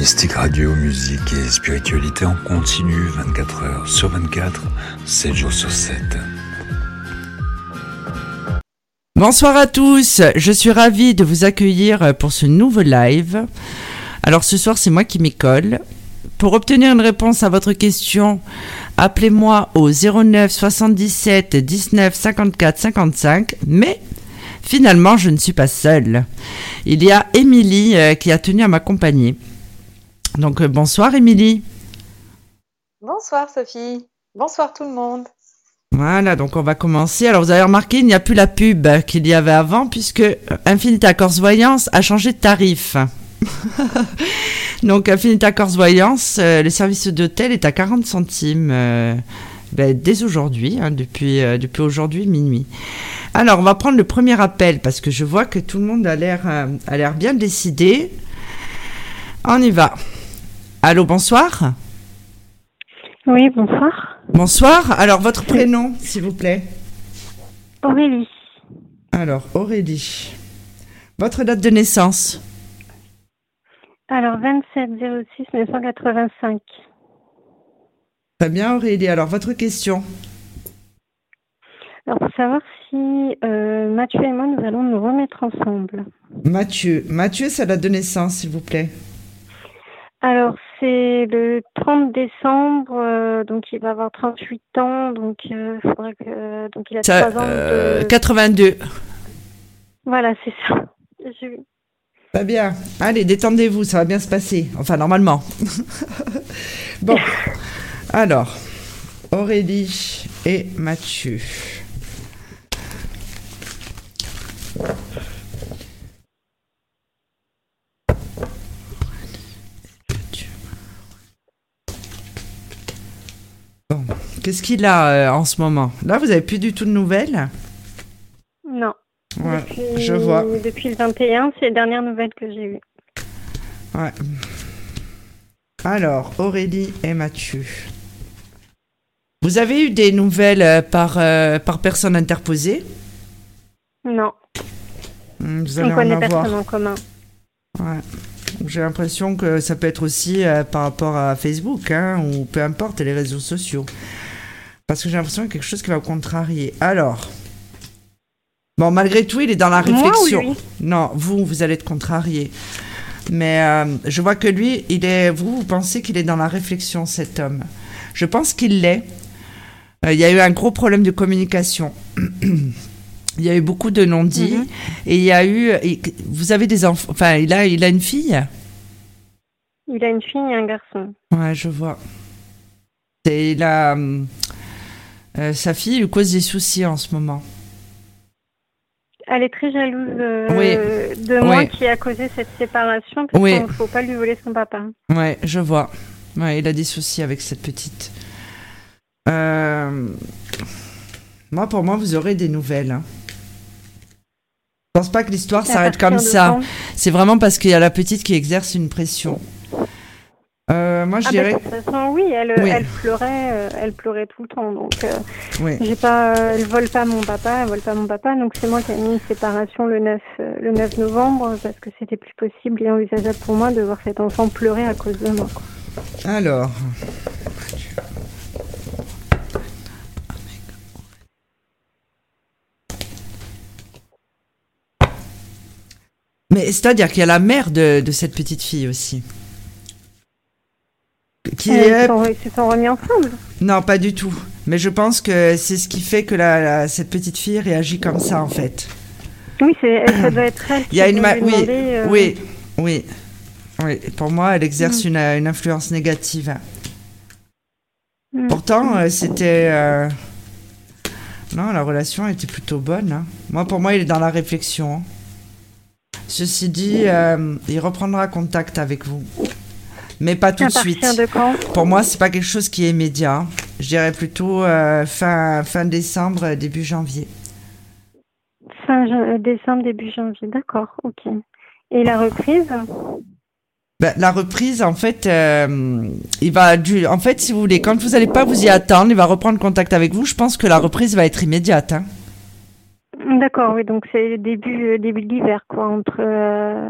Mystique Radio, musique et spiritualité en continu 24 heures sur 24, 7 jours sur 7. Bonsoir à tous, je suis ravie de vous accueillir pour ce nouveau live. Alors ce soir c'est moi qui m'y colle. Pour obtenir une réponse à votre question, appelez-moi au 09 77 19 54 55, mais finalement je ne suis pas seule. Il y a Émilie euh, qui a tenu à m'accompagner. Donc euh, bonsoir Émilie. Bonsoir Sophie. Bonsoir tout le monde. Voilà, donc on va commencer. Alors vous avez remarqué, il n'y a plus la pub qu'il y avait avant puisque Infinita Corse Voyance a changé de tarif. donc Infinita Corse Voyance, euh, le service d'hôtel est à 40 centimes euh, ben, dès aujourd'hui, hein, depuis, euh, depuis aujourd'hui minuit. Alors on va prendre le premier appel parce que je vois que tout le monde a l'air a l'air bien décidé. On y va. Allô, bonsoir. Oui, bonsoir. Bonsoir. Alors, votre prénom, s'il vous plaît Aurélie. Alors, Aurélie. Votre date de naissance Alors, 27 06 1985. Très bien, Aurélie. Alors, votre question Alors, pour savoir si euh, Mathieu et moi, nous allons nous remettre ensemble. Mathieu. Mathieu, sa date de naissance, s'il vous plaît Alors, c'est le 30 décembre, euh, donc il va avoir 38 ans, donc euh, faudrait que, euh, donc il a Ça, 3 ans. euh, de- 82. Voilà, c'est ça. Je- Très bien. Allez, détendez-vous, ça va bien se passer. Enfin, normalement. bon. Alors, Aurélie et Mathieu. Qu'est-ce qu'il a euh, en ce moment? Là, vous avez plus du tout de nouvelles? Non. Ouais, Depuis, je vois. Depuis le 21, c'est les dernières nouvelles que j'ai eues. Ouais. Alors, Aurélie et Mathieu. Vous avez eu des nouvelles euh, par, euh, par personne interposée? Non, Hmm, Vous on allez en connaît avoir. personne en commun. Ouais. J'ai l'impression que ça peut être aussi euh, par rapport à Facebook, hein, ou peu importe, les réseaux sociaux. Parce que j'ai l'impression qu'il y a quelque chose qui va vous contrarier. Alors. Bon, malgré tout, il est dans la Moi réflexion. Non, vous, vous allez être contrarié. Mais euh, je vois que lui, il est. Vous, vous pensez qu'il est dans la réflexion, cet homme. Je pense qu'il l'est. Euh, Il y a eu un gros problème de communication. Il y a eu beaucoup de non-dits. Mhm. Et il y a eu. et- Vous avez des enfants. Enfin, il a, il a une fille? Il a une fille et un garçon. Ouais, je vois. Et il a. hum, euh, sa fille lui cause des soucis en ce moment. Elle est très jalouse euh, Oui. de moi Oui. qui a causé cette séparation parce Oui. qu'il ne faut pas lui voler son papa. Ouais, je vois. Ouais, il a des soucis avec cette petite. Euh, Moi, pour moi, vous aurez des nouvelles. hein. Je pense pas que l'histoire s'arrête comme ça. C'est vraiment parce qu'il y a la petite qui exerce une pression. Euh, moi, je Ah bah, dirais. de toute façon, oui, elle, Oui. elle pleurait, euh, elle pleurait tout le temps. Donc, euh, Oui. j'ai pas, euh, elle vole pas mon papa, elle vole pas mon papa. Donc, c'est moi qui ai mis une séparation le 9, euh, le 9 novembre parce que c'était plus possible et envisageable pour moi de voir cet enfant pleurer à cause de moi. quoi. Alors. Mais c'est-à-dire qu'il y a la mère de, de cette petite fille aussi. Qui est... Ils sont- ils se sont remis ensemble. Non, pas du tout. Mais je pense que c'est ce qui fait que la, la- cette petite fille réagit comme ça, en fait. Oui, ça doit être elle. Il y a une... ma- lui Oui, demander, euh, oui, oui. Oui, pour moi, elle exerce une, une influence négative. mm. Pourtant, euh, c'était. euh, Non, la relation était plutôt bonne. hein. Moi, pour moi, il est dans la réflexion. hein. Ceci dit, il reprendra contact avec vous. Mais pas tout de suite. partir de quand Pour moi, c'est pas quelque chose qui est immédiat. Je dirais plutôt euh, fin, fin décembre, début janvier. Fin euh, décembre, début janvier. D'accord, ok. Et la reprise? Ben, la reprise, en fait, euh, il va du, en fait, si vous voulez, quand vous n'allez pas vous y attendre, il va reprendre contact avec vous. Je pense que la reprise va être immédiate. hein. D'accord, oui, donc c'est début, début de l'hiver, quoi, entre euh,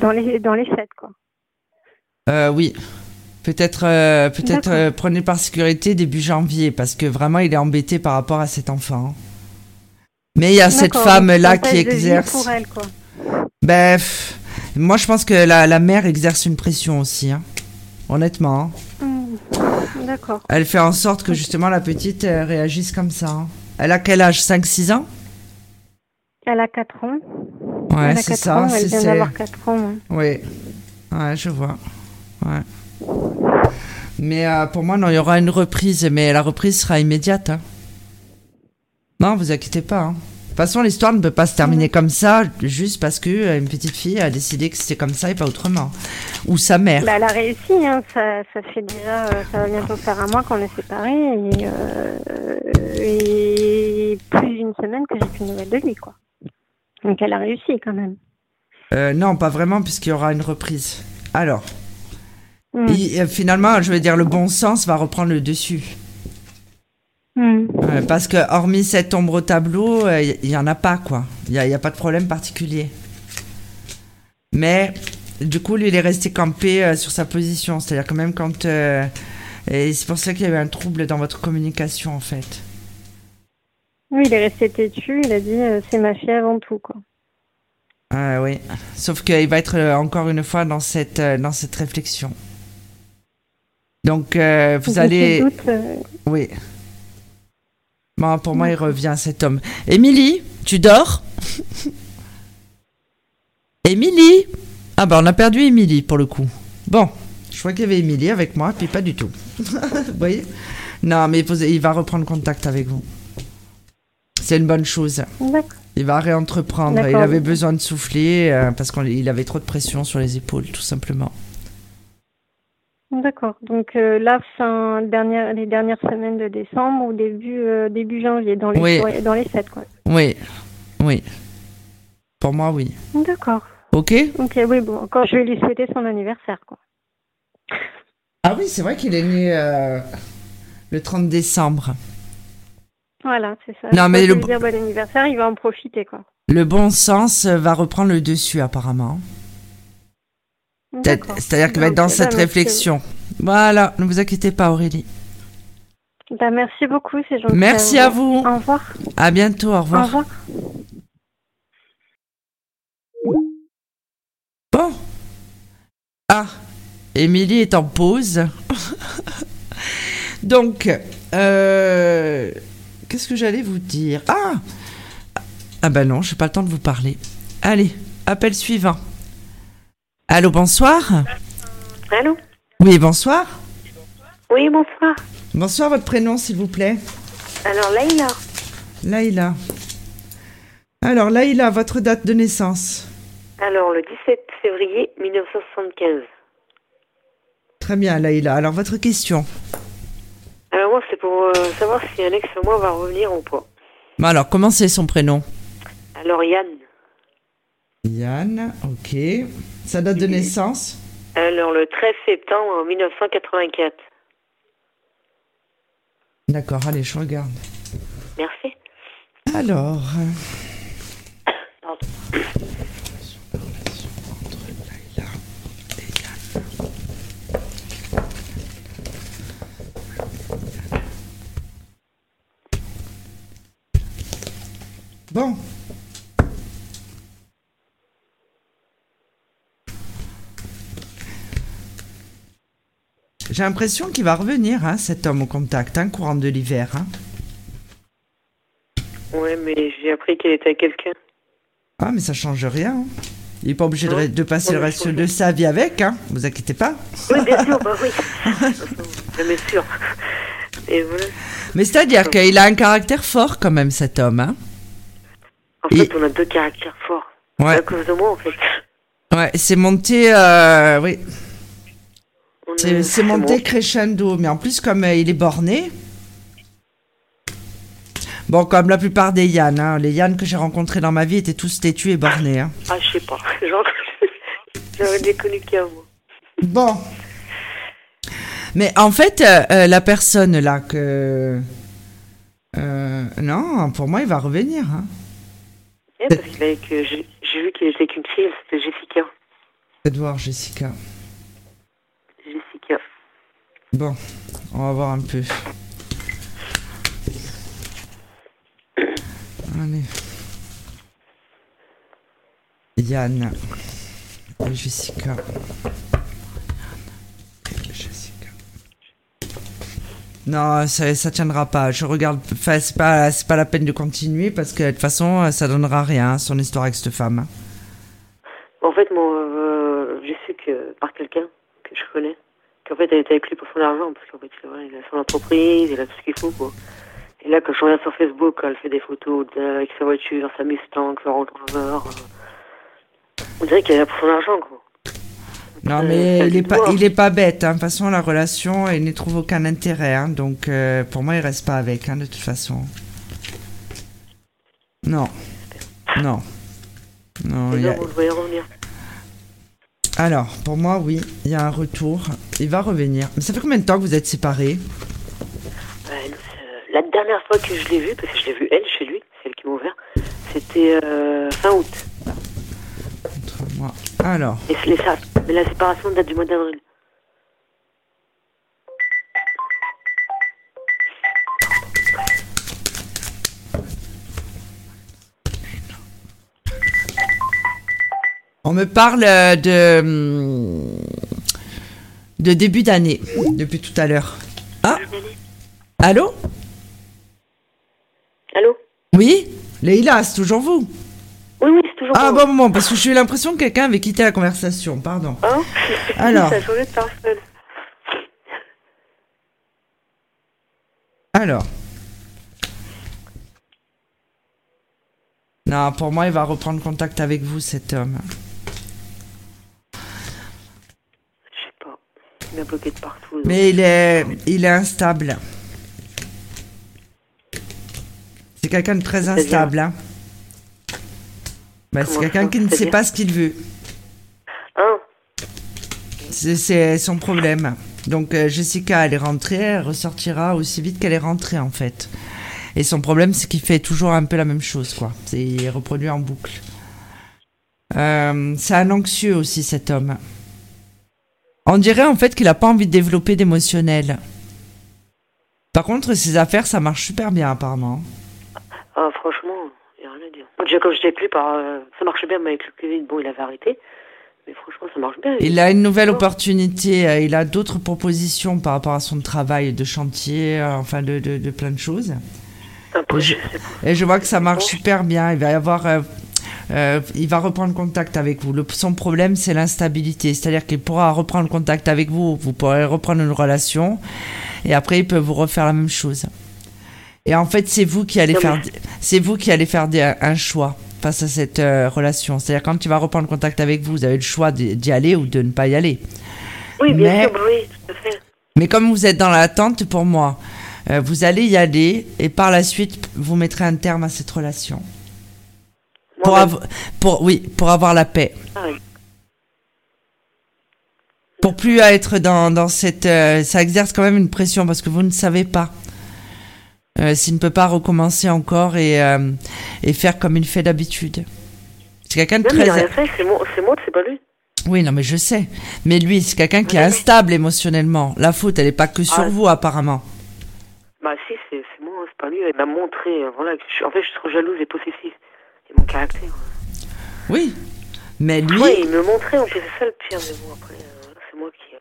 dans les dans les fêtes, quoi. Euh, oui. Peut-être euh, peut-être euh, prenez par sécurité début janvier parce que vraiment il est embêté par rapport à cet enfant. Mais il y a cette femme là qui exerce. pour elle, quoi. Ben, pff, moi je pense que la, la mère exerce une pression aussi. hein. Honnêtement. hein. Hmm, D'accord. Elle fait en sorte que justement la petite euh, réagisse comme ça. hein. Elle a quel âge? 5-6 ans? Elle a 4 ans. Ouais, elle a c'est 4 ça. ans, elle vient d'avoir 4 ans. Oui. Ouais, je vois. Ouais. Mais euh, pour moi, non, il y aura une reprise, mais la reprise sera immédiate. hein. Non, vous inquiétez pas. hein. De toute façon, l'histoire ne peut pas se terminer comme ça, juste parce que euh, une petite fille a décidé que c'était comme ça et pas autrement. Ou sa mère. Bah, elle a réussi, hein. ça, ça fait déjà, euh, ça va bientôt faire un mois qu'on est séparés et, euh, et plus d'une semaine que j'ai plus de nouvelles de lui, quoi. Donc elle a réussi quand même. Non, pas vraiment, puisqu'il y aura une reprise. Alors, Hmm. il- euh, finalement, je veux dire, le bon sens va reprendre le dessus. Euh, parce que, hormis cette ombre au tableau, euh, il y, en a pas, quoi. Il n'y a, a pas de problème particulier. Mais, du coup, lui, il est resté campé euh, sur sa position. C'est-à-dire que même quand. euh, et c'est pour ça qu'il y avait un trouble dans votre communication, en fait. Oui, il est resté têtu, il a dit euh, c'est ma fille avant tout, quoi. Ah oui. Sauf qu'il va être euh, encore une fois dans cette, euh, dans cette réflexion. Donc, euh, vous allez. doute, Oui. Bon, pour moi, il revient cet homme. Émilie, tu dors? Émilie? Ah bah on a perdu Émilie pour le coup. Bon, je crois qu'il y avait Émilie avec moi, puis pas du tout. vous voyez? Non, mais il va reprendre contact avec vous. C'est une bonne chose. Il va réentreprendre. Il avait besoin de souffler euh, parce qu'il avait trop de pression sur les épaules, tout simplement. D'accord. Donc euh, là, fin dernière, les dernières semaines de décembre ou début euh, début janvier, dans les Oui. dans les sept, quoi. Oui, oui. Pour moi, oui. D'accord. Ok Ok, oui, bon, quand je vais lui souhaiter son anniversaire, quoi. Ah oui, c'est vrai qu'il est né euh, le 30 décembre. Voilà, c'est ça. Non, Quand mais je le dire bon anniversaire, il va en profiter, quoi. Le bon sens va reprendre le dessus apparemment. C'est-à-dire qu'il va être dans Ok, cette bah, réflexion. Voilà, ne vous inquiétez pas Aurélie. Bah, merci beaucoup, c'est gentil. Merci à vous. Au revoir. À bientôt, au Au revoir. revoir. Bon. Ah, Émilie est en pause. Donc, euh, qu'est-ce que j'allais vous dire? Ah Ah ben non, j'ai pas le temps de vous parler. Allez, appel suivant. Allô, bonsoir Allô Oui, bonsoir. Oui, bonsoir. Bonsoir, votre prénom, s'il vous plaît. Alors, Laïla, Laïla. Alors, Laïla, votre date de naissance. alors le 17 février 1975. Très bien, Laïla. Alors, votre question. Alors, moi, c'est pour euh, savoir si un ex à moi va revenir ou pas. Alors, comment c'est son prénom? Alors, Yann, Yann, ok. Sa date de naissance alors le 13 septembre 1984. D'accord, allez, je regarde. Merci. Alors. Pardon. Bon. J'ai l'impression qu'il va revenir, hein, cet homme au contact, hein, courant de l'hiver. Hein. Ouais, mais j'ai appris qu'elle était à quelqu'un. Ah, mais ça change rien. hein. Il n'est pas obligé de, passer le reste de sa vie avec, hein. Vous inquiétez pas. Oui, bien sûr, bah oui. Jamais sûr. Et voilà. Mais c'est-à-dire qu'il a un caractère fort quand même, cet homme, hein. En Et- fait, on a deux caractères forts. Ouais. À cause de moi, en fait. Ouais, c'est monté, euh, oui, c'est est- c'est monté crescendo. Mais en plus, comme euh, il est borné, bon, comme la plupart des Yann, hein, les Yann que j'ai rencontrés dans ma vie étaient tous têtus et bornés. Hein. Ah, je sais pas. J'aurais déconnu qu'il y a moi. Bon. Mais en fait, euh, euh, la personne là que... euh, non, pour moi, il va revenir. Hein. Eh, parce qu'il avait que j'ai j'ai vu qu'il était avec une fille, s'appelle Jessica. Faites voir, Jessica. Bon, on va voir un peu. Allez. Yann. Jessica. Non, ça, tiendra pas. Je regarde. Enfin, c'est pas, c'est pas la peine de continuer parce que de toute façon, ça donnera rien, son histoire avec cette femme. En fait, moi, euh, j'ai su que par quelqu'un que je connais, qu'en fait, elle était avec lui pour son argent, parce qu'en fait, il a- il a son entreprise, il a tout ce qu'il faut, quoi. Et là, quand je regarde sur Facebook, elle fait des photos avec sa voiture, sa Mustang, sa Range Rover, euh, on dirait qu'elle est là pour son argent, quoi. Non, Euh, mais ça il est pas, il est pas bête. hein. De toute façon, la relation, il n'y trouve aucun intérêt. hein. Donc, euh, pour moi, il reste pas avec, hein, de toute façon. Non. Non. Non, il a- vous le voyez revenir. Alors, pour moi, oui, il y a un retour. Il va revenir. Mais ça fait combien de temps que vous êtes séparés? Nous, c'est- la dernière fois que je l'ai vue, parce que je l'ai vue elle chez lui, c'est elle qui m'a ouvert, c'était euh, fin août. Entre moi. Alors, Et la séparation date du mois d'avril. On me parle euh, de. hum, de début d'année, depuis tout à l'heure. Ah Allô? Allô? Oui? Leïla, c'est toujours vous? Oui, oui, c'est toujours Ah bon, bon, parce que j'ai eu l'impression que quelqu'un avait quitté la conversation, pardon. Hein Alors. Ça a changé de personne. Alors. Non, pour moi, il va reprendre contact avec vous, cet homme. Je sais pas. Il m'a bloqué de partout. donc. Mais il est, il est instable. C'est quelqu'un de très instable. Hein. Bah, c'est quelqu'un qui ne sait pas ce qu'il veut. Hein C'est- son problème. Donc euh, Jessica, elle est rentrée, elle ressortira aussi vite qu'elle est rentrée en fait. Et son problème, c'est qu'il fait toujours un peu la même chose, quoi. C'est il reproduit en boucle. Euh, c'est un anxieux aussi, cet homme. On dirait en fait qu'il a pas envie de développer d'émotionnel. Par contre, ses affaires, ça marche super bien apparemment. Ah, franchement, il n'y a rien à dire. Moi, déjà, quand lui, par, euh, ça marchait bien, mais avec le Covid, bon, il avait arrêté. Mais franchement, ça marche bien. Il a une nouvelle opportunité, euh, il a d'autres propositions par rapport à son travail de chantier, euh, enfin de, de, de plein de choses. Après, je- je. Et je vois que ça marche super bien. Il va y avoir, euh, il va reprendre contact avec vous. Le, son problème, c'est l'instabilité. C'est-à-dire qu'il pourra reprendre contact avec vous. Vous pourrez reprendre une relation. Et après, il peut vous refaire la même chose. Et en fait, c'est vous qui allez faire, c'est vous qui allez faire des- un choix face à cette euh, relation. C'est-à-dire quand il va reprendre contact avec vous, vous avez le choix d'y aller ou de ne pas y aller. Oui, bien mais- sûr, oui, tout à fait. Mais comme vous êtes dans l'attente, pour moi, euh, vous allez y aller et par la suite, vous mettrez un terme à cette relation. Pour, av- pour, oui, pour avoir la paix. Ah oui. Pour plus être dans, dans cette... euh, ça exerce quand même une pression parce que vous ne savez pas euh, s'il ne peut pas recommencer encore et, euh, et faire comme il fait d'habitude. C'est quelqu'un de Non, mais il a très... rien fait, c'est moi, c'est pas lui. Oui, non, mais je sais. Mais lui, c'est quelqu'un qui est Oui. instable émotionnellement. La faute, elle n'est pas que sur Ah. vous, apparemment. Bah si, c'est c'est moi, c'est pas lui. Il m'a montré, euh, voilà, en fait, je suis trop jalouse et possessive. Et mon caractère. Oui. Mais lui... Oui, il me montrait, plus, c'est ça le pire, mais bon, après, euh, c'est moi qui... euh,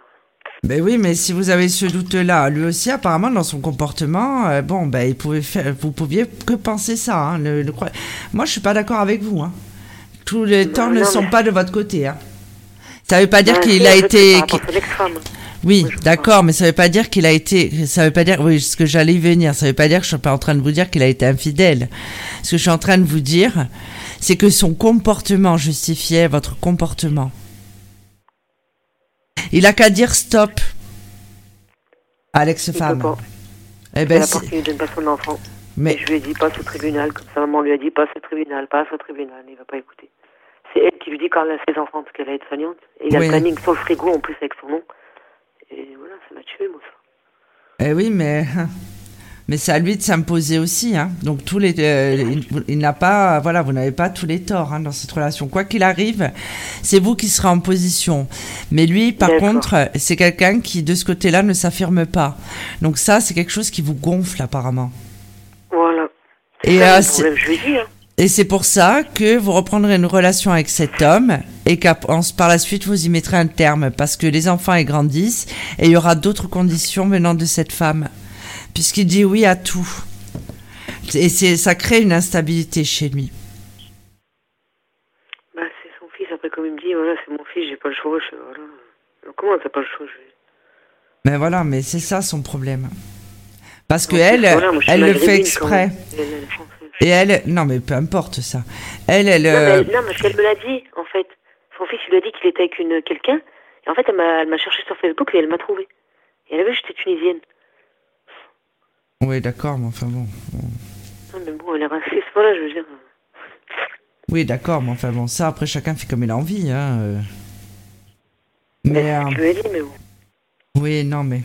Ben oui, mais si vous avez ce doute-là, lui aussi, apparemment, dans son comportement, euh, bon, ben, il pouvait faire, vous pouviez que penser ça. Hein, le, Moi, je suis pas d'accord avec vous. Hein. Tous les Non, temps ne sont pas de votre côté. Hein. Ça veut pas dire bah, qu'il a été. par l'ex-femme. Oui, d'accord, mais ça veut pas dire qu'il a été. Ça veut pas dire. Oui, ce que j'allais y venir. Ça veut pas dire que je suis pas en train de vous dire qu'il a été infidèle. Ce que je suis en train de vous dire, c'est que son comportement justifiait votre comportement. Il a qu'à dire stop. Alex Il peut femme. pas. Eh ben, la partie ne donne pas son enfant. mais Et je lui ai dit, passe au tribunal, comme ça, maman lui a dit, passe au tribunal, passe au tribunal. Il va pas écouter. C'est elle qui lui dit quand elle a ses enfants, parce qu'elle est soignante. Et il y a Oui. le planning sur le frigo, en plus, avec son nom. Et voilà, ça m'a tué, moi, ça. Eh oui, mais Mais c'est à lui de s'imposer aussi. Hein. Donc tous les, euh, il, il n'a pas, voilà, vous n'avez pas tous les torts hein, dans cette relation. Quoi qu'il arrive, c'est vous qui serez en position. Mais lui, par contre, c'est quelqu'un qui de ce côté-là ne s'affirme pas. Donc ça, c'est quelque chose qui vous gonfle apparemment. Voilà. Et, euh, problème, je lui dit, hein. Et c'est pour ça que vous reprendrez une relation avec cet homme et qu'à par la suite vous y mettrez un terme parce que les enfants ils grandissent et il y aura d'autres conditions venant de cette femme puisqu'il dit oui à tout. Et c'est ça crée une instabilité chez lui. Bah, c'est son fils. Après, comme il me dit, voilà, c'est mon fils, j'ai pas le choix. Je, voilà. Comment t'as pas le choix je... Mais voilà, mais c'est ça son problème. Parce que En elle, voilà, elle le fait exprès. quand Et elle, non mais peu importe ça. Elle, elle, Non, mais, euh, non, parce qu'elle me l'a dit, en fait. Son fils, il lui a dit qu'il était avec une quelqu'un. Et en fait, elle m'a cherché sur Facebook et elle m'a trouvé. Et elle avait vu que j'étais tunisienne. oui d'accord, mais enfin bon. Non, mais bon, elle est raciste, voilà, je veux dire. Oui d'accord, mais enfin bon, ça après chacun fait comme il a envie. Hein. euh. Mais euh, Je lui ai dit, mais bon. Oui, non, mais.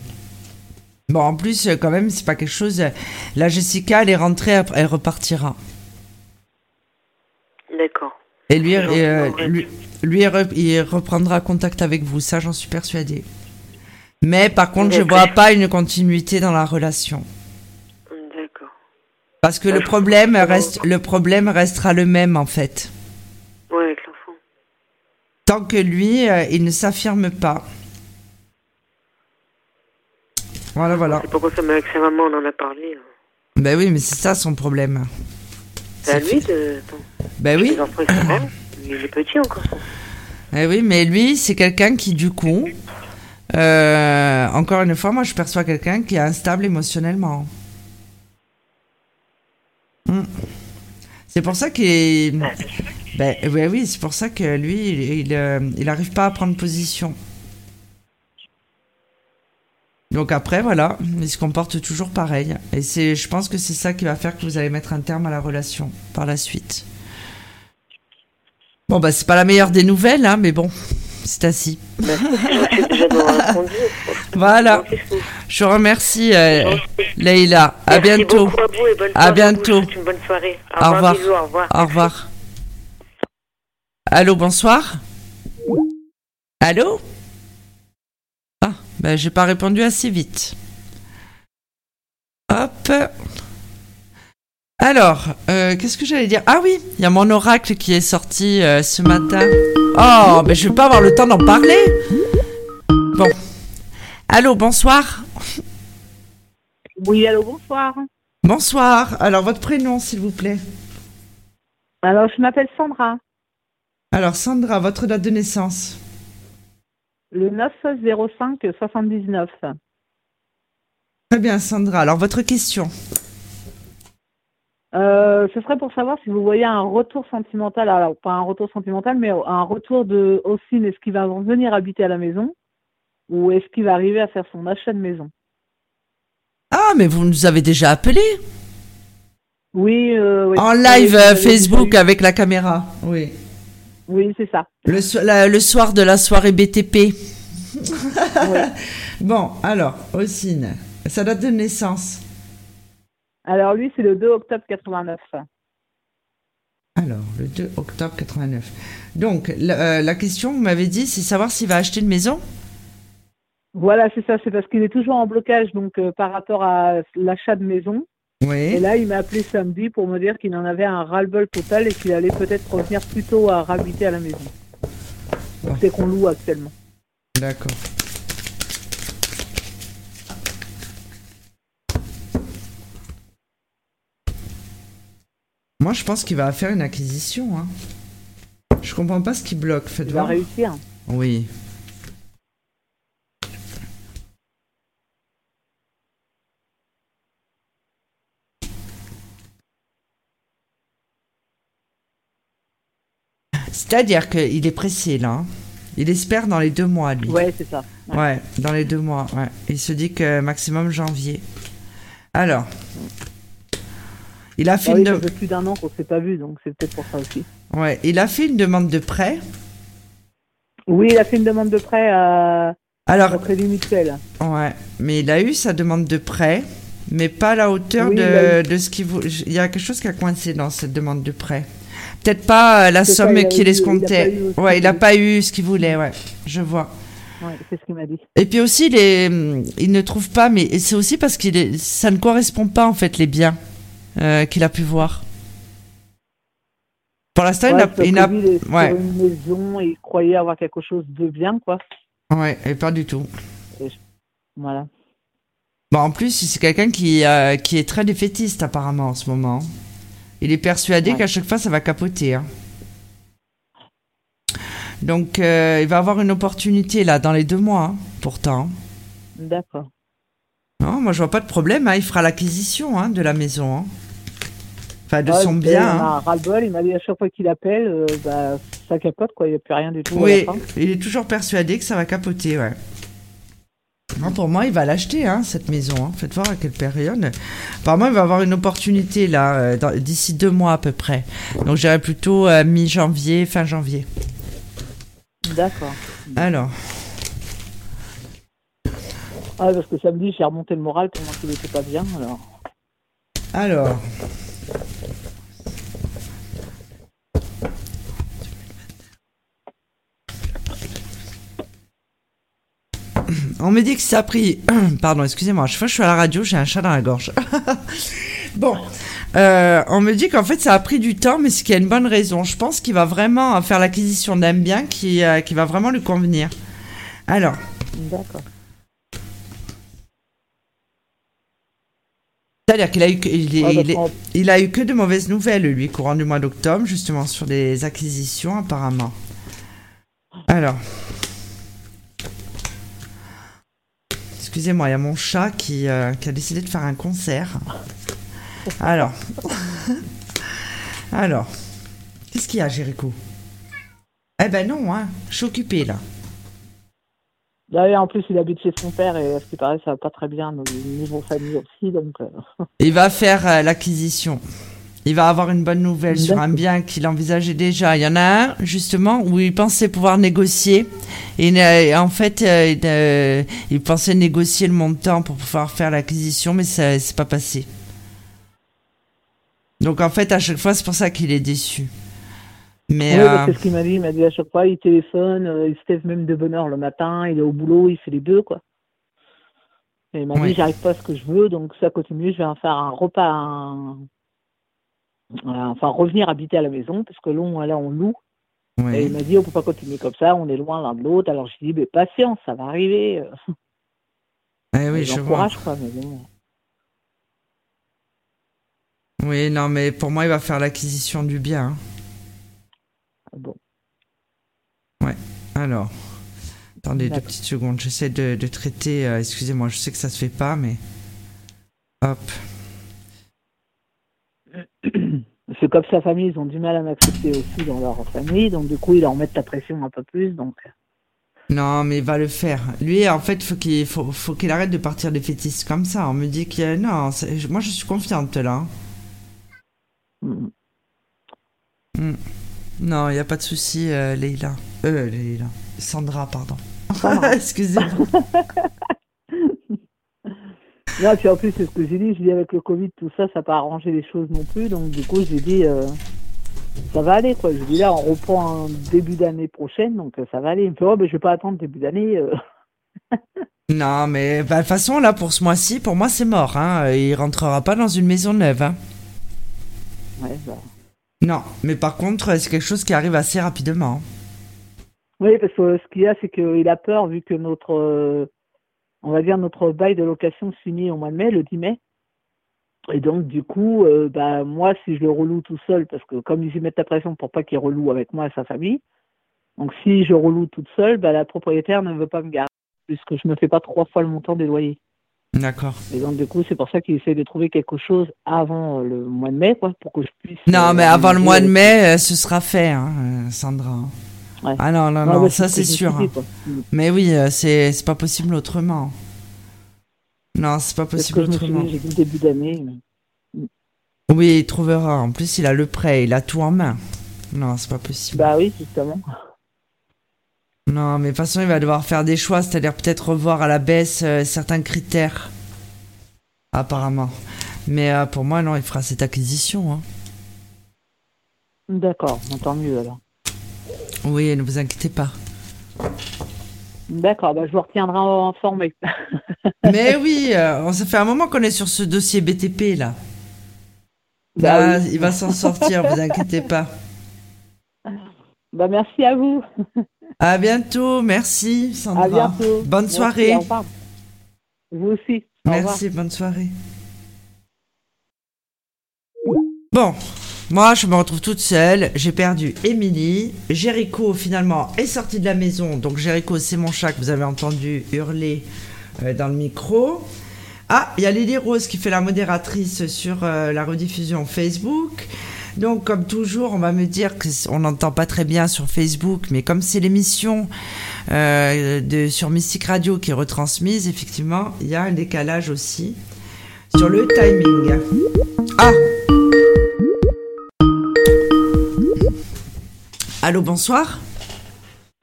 Bon, en plus, euh, quand même, c'est pas quelque chose. euh, La Jessica, elle est rentrée, elle repartira. D'accord. Et lui, euh, lui, lui, il re- il reprendra contact avec vous, ça, j'en suis persuadée. Mais par contre, je vois pas une continuité dans la relation. D'accord. Parce que Ouais, le problème reste, le problème restera le même, en fait. Ouais, avec l'enfant. Tant que lui, euh, il ne s'affirme pas. Voilà, voilà. C'est pourquoi ça, avec sa maman, on en a parlé. hein. Ben oui, mais c'est ça son problème. C'est à lui de. Ben oui. Les enfants. Il est petit encore. Eh oui, mais lui, c'est quelqu'un qui, du coup, euh, encore une fois, moi, je perçois quelqu'un qui est instable émotionnellement. Hmm. C'est pour ça qu'il est... Ben, oui, c'est pour ça que lui, il, il, euh, il arrive pas à prendre position. Donc après, voilà, il se comporte toujours pareil. Et c'est, je pense que c'est ça qui va faire que vous allez mettre un terme à la relation par la suite. Bon, bah, c'est pas la meilleure des nouvelles, hein, mais bon, c'est ainsi. Voilà. Je vous remercie, euh. Leïla. À bientôt. à vous et bonne À soirée bientôt. une bonne soirée. Au, Au revoir. Bisous, au revoir. Au revoir. Allô, bonsoir. Allô? Ben j'ai pas répondu assez vite. Hop. Alors, euh, qu'est-ce que j'allais dire? Ah oui, il y a mon oracle qui est sorti euh, ce matin. Oh, ben je vais pas avoir le temps d'en parler. Bon. Allô, bonsoir. Oui, allô, bonsoir. Bonsoir. Alors, votre prénom, s'il vous plaît? Alors, je m'appelle Sandra. Alors, Sandra, votre date de naissance? Le 905 79. Très bien, Sandra. Alors, votre question. Euh, ce serait pour savoir si vous voyez un retour sentimental, alors pas un retour sentimental, mais un retour de Ossine. Est-ce qu'il va venir habiter à la maison ou est-ce qu'il va arriver à faire son achat de maison? Ah, mais vous nous avez déjà appelé Oui. euh, oui. En live euh, Facebook avec la caméra. Oui. Oui, c'est ça. Le, so- la- le soir de la soirée BTP. Oui. Bon, alors, Ossine, sa date de naissance. Alors lui, c'est le 2 octobre 89. Alors, le 2 octobre 89. Donc, la, euh, la question, vous m'avez dit, c'est savoir s'il va acheter une maison? Voilà, c'est ça. C'est parce qu'il est toujours en blocage donc euh, par rapport à l'achat de maison. Et là, il m'a appelé samedi pour me dire qu'il en avait un ras-le-bol total et qu'il allait peut-être revenir plutôt à habiter à la maison. Bon. C'est qu'on loue actuellement. D'accord. Moi, je pense qu'il va faire une acquisition. Hein. Je comprends pas ce qui bloque. Faites Il va réussir. Oui. C'est-à-dire qu'il est pressé là. hein. Il espère dans les deux mois, lui. Ouais, c'est ça. Ouais. Ouais, dans les deux mois, ouais. Il se dit que maximum janvier. Alors, il a fait Ah oui, une, ça fait plus d'un an qu'on s'est pas vu, donc c'est peut-être pour ça aussi. ouais, il a fait une demande de prêt. Oui, il a fait une demande de prêt à, Alors, à Crédit Mutuel. ouais, mais il a eu sa demande de prêt, mais pas à la hauteur Oui, de, bah de ce qu'il vous. Il y a quelque chose qui a coincé dans cette demande de prêt. Peut-être pas euh, la somme qu'il escomptait. pas Ouais, il a voulait. pas eu ce qu'il voulait, ouais. Je vois. Ouais, c'est ce qu'il m'a dit. Et puis aussi, il ne trouve pas, mais c'est aussi parce que ça ne correspond pas en fait les biens euh, qu'il a pu voir. Pour l'instant, il Ouais, n'a, il n'a- est sur ouais. une maison et il croyait avoir quelque chose de bien, quoi. ouais, et pas du tout. Voilà. Bon, en plus, c'est quelqu'un qui, euh, qui est très défaitiste apparemment en ce moment. Il est persuadé Ouais. qu'à chaque fois, ça va capoter. hein. Donc, euh, il va avoir une opportunité là dans les deux mois, hein, pourtant. D'accord. Non, moi, je vois pas de problème. hein, Il fera l'acquisition hein, de la maison. Enfin, de son il bien. en hein. a ras-le-bol. Il m'a dit à chaque fois qu'il appelle, euh, bah, ça capote, quoi. Il n'y a plus rien du tout. Oui, il est toujours persuadé que ça va capoter, ouais. Non, pour moi, il va l'acheter, hein, cette maison. Hein. Faites voir à quelle période. Apparemment, il va avoir une opportunité, là, euh, d'ici deux mois à peu près. Donc, j'irai plutôt euh, mi-janvier, fin janvier. D'accord. Alors, Ah, parce que samedi, j'ai remonté le moral pendant qu'il n'était pas bien, alors. alors. On me dit que ça a pris. Pardon, excusez-moi. Chaque fois que je suis à la radio, j'ai un chat dans la gorge. bon, Euh, on me dit qu'en fait ça a pris du temps, mais c'est qu'il y a une bonne raison. Je pense qu'il va vraiment faire l'acquisition d'un bien qui, euh, qui va vraiment lui convenir. Alors, D'accord. c'est-à-dire qu'il a eu, il, il il a eu que de mauvaises nouvelles lui courant du mois d'octobre, justement sur les acquisitions apparemment. Alors. Excusez-moi, il y a mon chat qui, euh, qui a décidé de faire un concert. Alors. Alors. Qu'est-ce qu'il y a, Jéricho? Eh ben non, hein. Je suis occupée là. Et en plus, il habite chez son père et à ce qui paraît, ça va pas très bien au niveau famille aussi, donc. euh, Il va faire euh, l'acquisition. Il va avoir une bonne nouvelle sur un bien qu'il envisageait déjà. Il y en a un, justement, où il pensait pouvoir négocier. Et euh, en fait, euh, il, euh, il pensait négocier le montant pour pouvoir faire l'acquisition, mais ça c'est pas passé. Donc en fait, à chaque fois, c'est pour ça qu'il est déçu. Mais Oui, euh, c'est ce qu'il m'a dit. Il m'a dit à chaque fois, il téléphone, il se lève même de bonne heure le matin, il est au boulot, il fait les deux, quoi. Et il m'a Ouais. dit, j'arrive pas à ce que je veux, donc ça continue, je vais en faire un repas, un- enfin revenir habiter à la maison, parce que là, là on loue. Et ouais. il m'a dit, on peut pas continuer comme ça, on est loin l'un de l'autre. Alors je lui ai dit, mais patience, ça va arriver. Eh oui, je vois. Quoi, mais bon. Oui, non, mais pour moi, il va faire l'acquisition du bien. hein. Bon. Alors, attendez deux petites secondes. J'essaie de, de traiter. euh, Excusez-moi, je sais que ça se fait pas, mais hop. C'est comme sa famille, ils ont du mal à m'accepter aussi dans leur famille, donc du coup, ils leur mettent la pression un peu plus. Donc, Non, mais il va le faire. Lui, en fait, faut qu'il faut, faut qu'il arrête de partir des fétistes comme ça. On me dit que non. Moi, je suis confiante là. mm. Non, il y a pas de souci, euh, Leïla. Euh, Leïla. Sandra, pardon. Sandra. Puis en plus, c'est ce que j'ai dit, je dis avec le Covid, tout ça, ça n'a pas arrangé les choses non plus. Donc, du coup, j'ai dit, euh, ça va aller, quoi. Je dis là, on reprend en début d'année prochaine, donc euh, ça va aller. Il me fait, oh, mais je vais pas attendre début d'année. euh. non, mais bah, de toute façon, là, pour ce mois-ci, pour moi, c'est mort. Hein. Il rentrera pas dans une maison neuve. Hein. Ouais, bah. Non, mais par contre, c'est quelque chose qui arrive assez rapidement. Oui, parce que ce qu'il y a, c'est qu'il a peur, vu que notre, euh, on va dire, notre bail de location finit au mois de mai, le 10 mai. Et donc, du coup, euh, bah, moi, si je le reloue tout seul, parce que comme ils y mettent la pression pour pas qu'il reloue avec moi et sa famille, donc si je reloue toute seule, bah, la propriétaire ne veut pas me garder, puisque je me fais pas trois fois le montant des loyers. D'accord. Et donc, du coup, c'est pour ça qu'il essaie de trouver quelque chose avant euh, le mois de mai, quoi, pour que je puisse. Non, euh, mais avant le mois de mai, euh, ce sera fait, hein, Sandra. Ouais. Ah non, non, Non, ça ce c'est sûr. hein. quoi. Mm. Mais oui, euh, c'est pas possible autrement. Non, c'est pas possible autrement. j'ai dit début d'année. mais- Oui, il trouvera. En plus, il a le prêt, il a tout en main. Non, c'est pas possible. Bah oui, justement. Non, mais de toute façon, il va devoir faire des choix, c'est-à-dire peut-être revoir à la baisse euh, certains critères. apparemment. Mais euh, pour moi, non, il fera cette acquisition. hein. D'accord, tant mieux alors. Oui, ne vous inquiétez pas. D'accord, bah, je vous retiendrai informé. Mais oui, euh, ça fait un moment qu'on est sur ce dossier BTP là. Bah Ah, oui. Il va s'en sortir, vous inquiétez pas. Bah, merci à vous. À bientôt, merci Sandra. À bientôt. Bonne Merci, soirée. au. Vous aussi. Au revoir. Merci, bonne soirée. Bon, moi je me retrouve toute seule. J'ai perdu Émilie. Jericho finalement est sorti de la maison. Donc Jericho, c'est mon chat que vous avez entendu hurler euh, dans le micro. Ah, il y a Lily Rose qui fait la modératrice sur euh, la rediffusion Facebook. Donc, comme toujours, on va me dire qu'on n'entend pas très bien sur Facebook, mais comme c'est l'émission euh, sur Mystique Radio qui est retransmise, effectivement, il y a un décalage aussi sur le timing. Ah Allô, bonsoir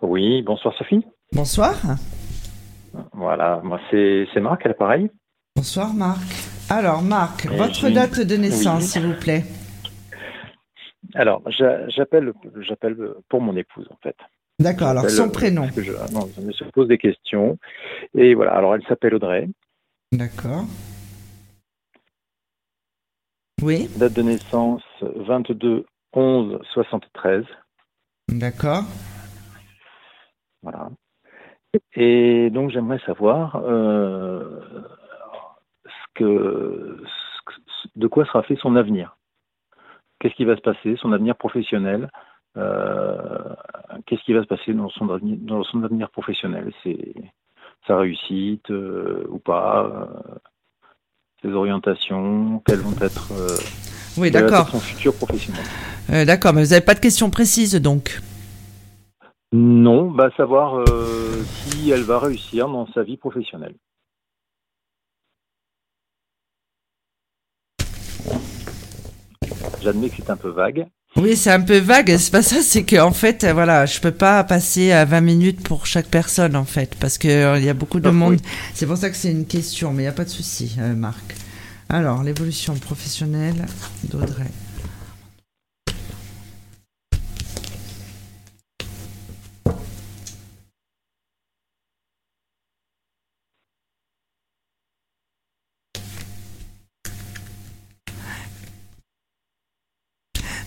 Oui, bonsoir Sophie. Bonsoir Voilà, moi c'est Marc à l'appareil. Bonsoir Marc. Alors Marc, Et votre date de naissance, Oui. s'il vous plaît. Alors, j'a- j'appelle j'appelle pour mon épouse en fait. D'accord, alors son prénom. parce que je, non, je me se pose des questions. Et voilà, alors elle s'appelle Audrey. D'accord. Oui, Date de naissance 22 11 73. D'accord. Voilà. Et donc j'aimerais savoir euh, ce que, de quoi sera fait son avenir. Qu'est-ce qui va se passer, son avenir professionnel euh, Qu'est-ce qui va se passer dans son avenir, dans son avenir professionnel? C'est sa réussite euh, ou pas Ses orientations Quelles vont être Oui, d'accord. son futur professionnel Euh, d'accord, mais vous n'avez pas de questions précises donc Non, bah savoir euh, si elle va réussir dans sa vie professionnelle. J'admets que c'est un peu vague. Oui, c'est un peu vague. C'est pas ça, c'est que en fait, voilà, je peux pas passer à 20 minutes pour chaque personne en fait, parce que euh, il y a beaucoup de Ah, monde. oui. C'est pour ça que c'est une question, mais il n'y a pas de souci, euh, Marc. Alors, l'évolution professionnelle d'Audrey.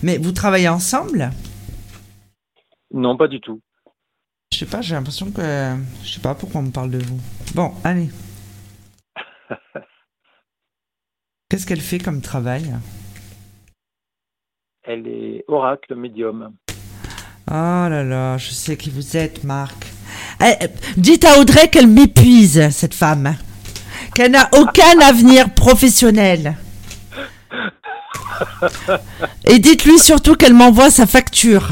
Mais vous travaillez ensemble? Non, pas du tout. Je sais pas, j'ai l'impression que. Je sais pas pourquoi on me parle de vous. Bon, allez. Qu'est-ce qu'elle fait comme travail? Elle est oracle médium. Oh là là, je sais qui vous êtes, Marc. Eh, eh, dites à Audrey qu'elle m'épuise, cette femme. Qu'elle n'a aucun avenir professionnel. Et dites-lui surtout qu'elle m'envoie sa facture.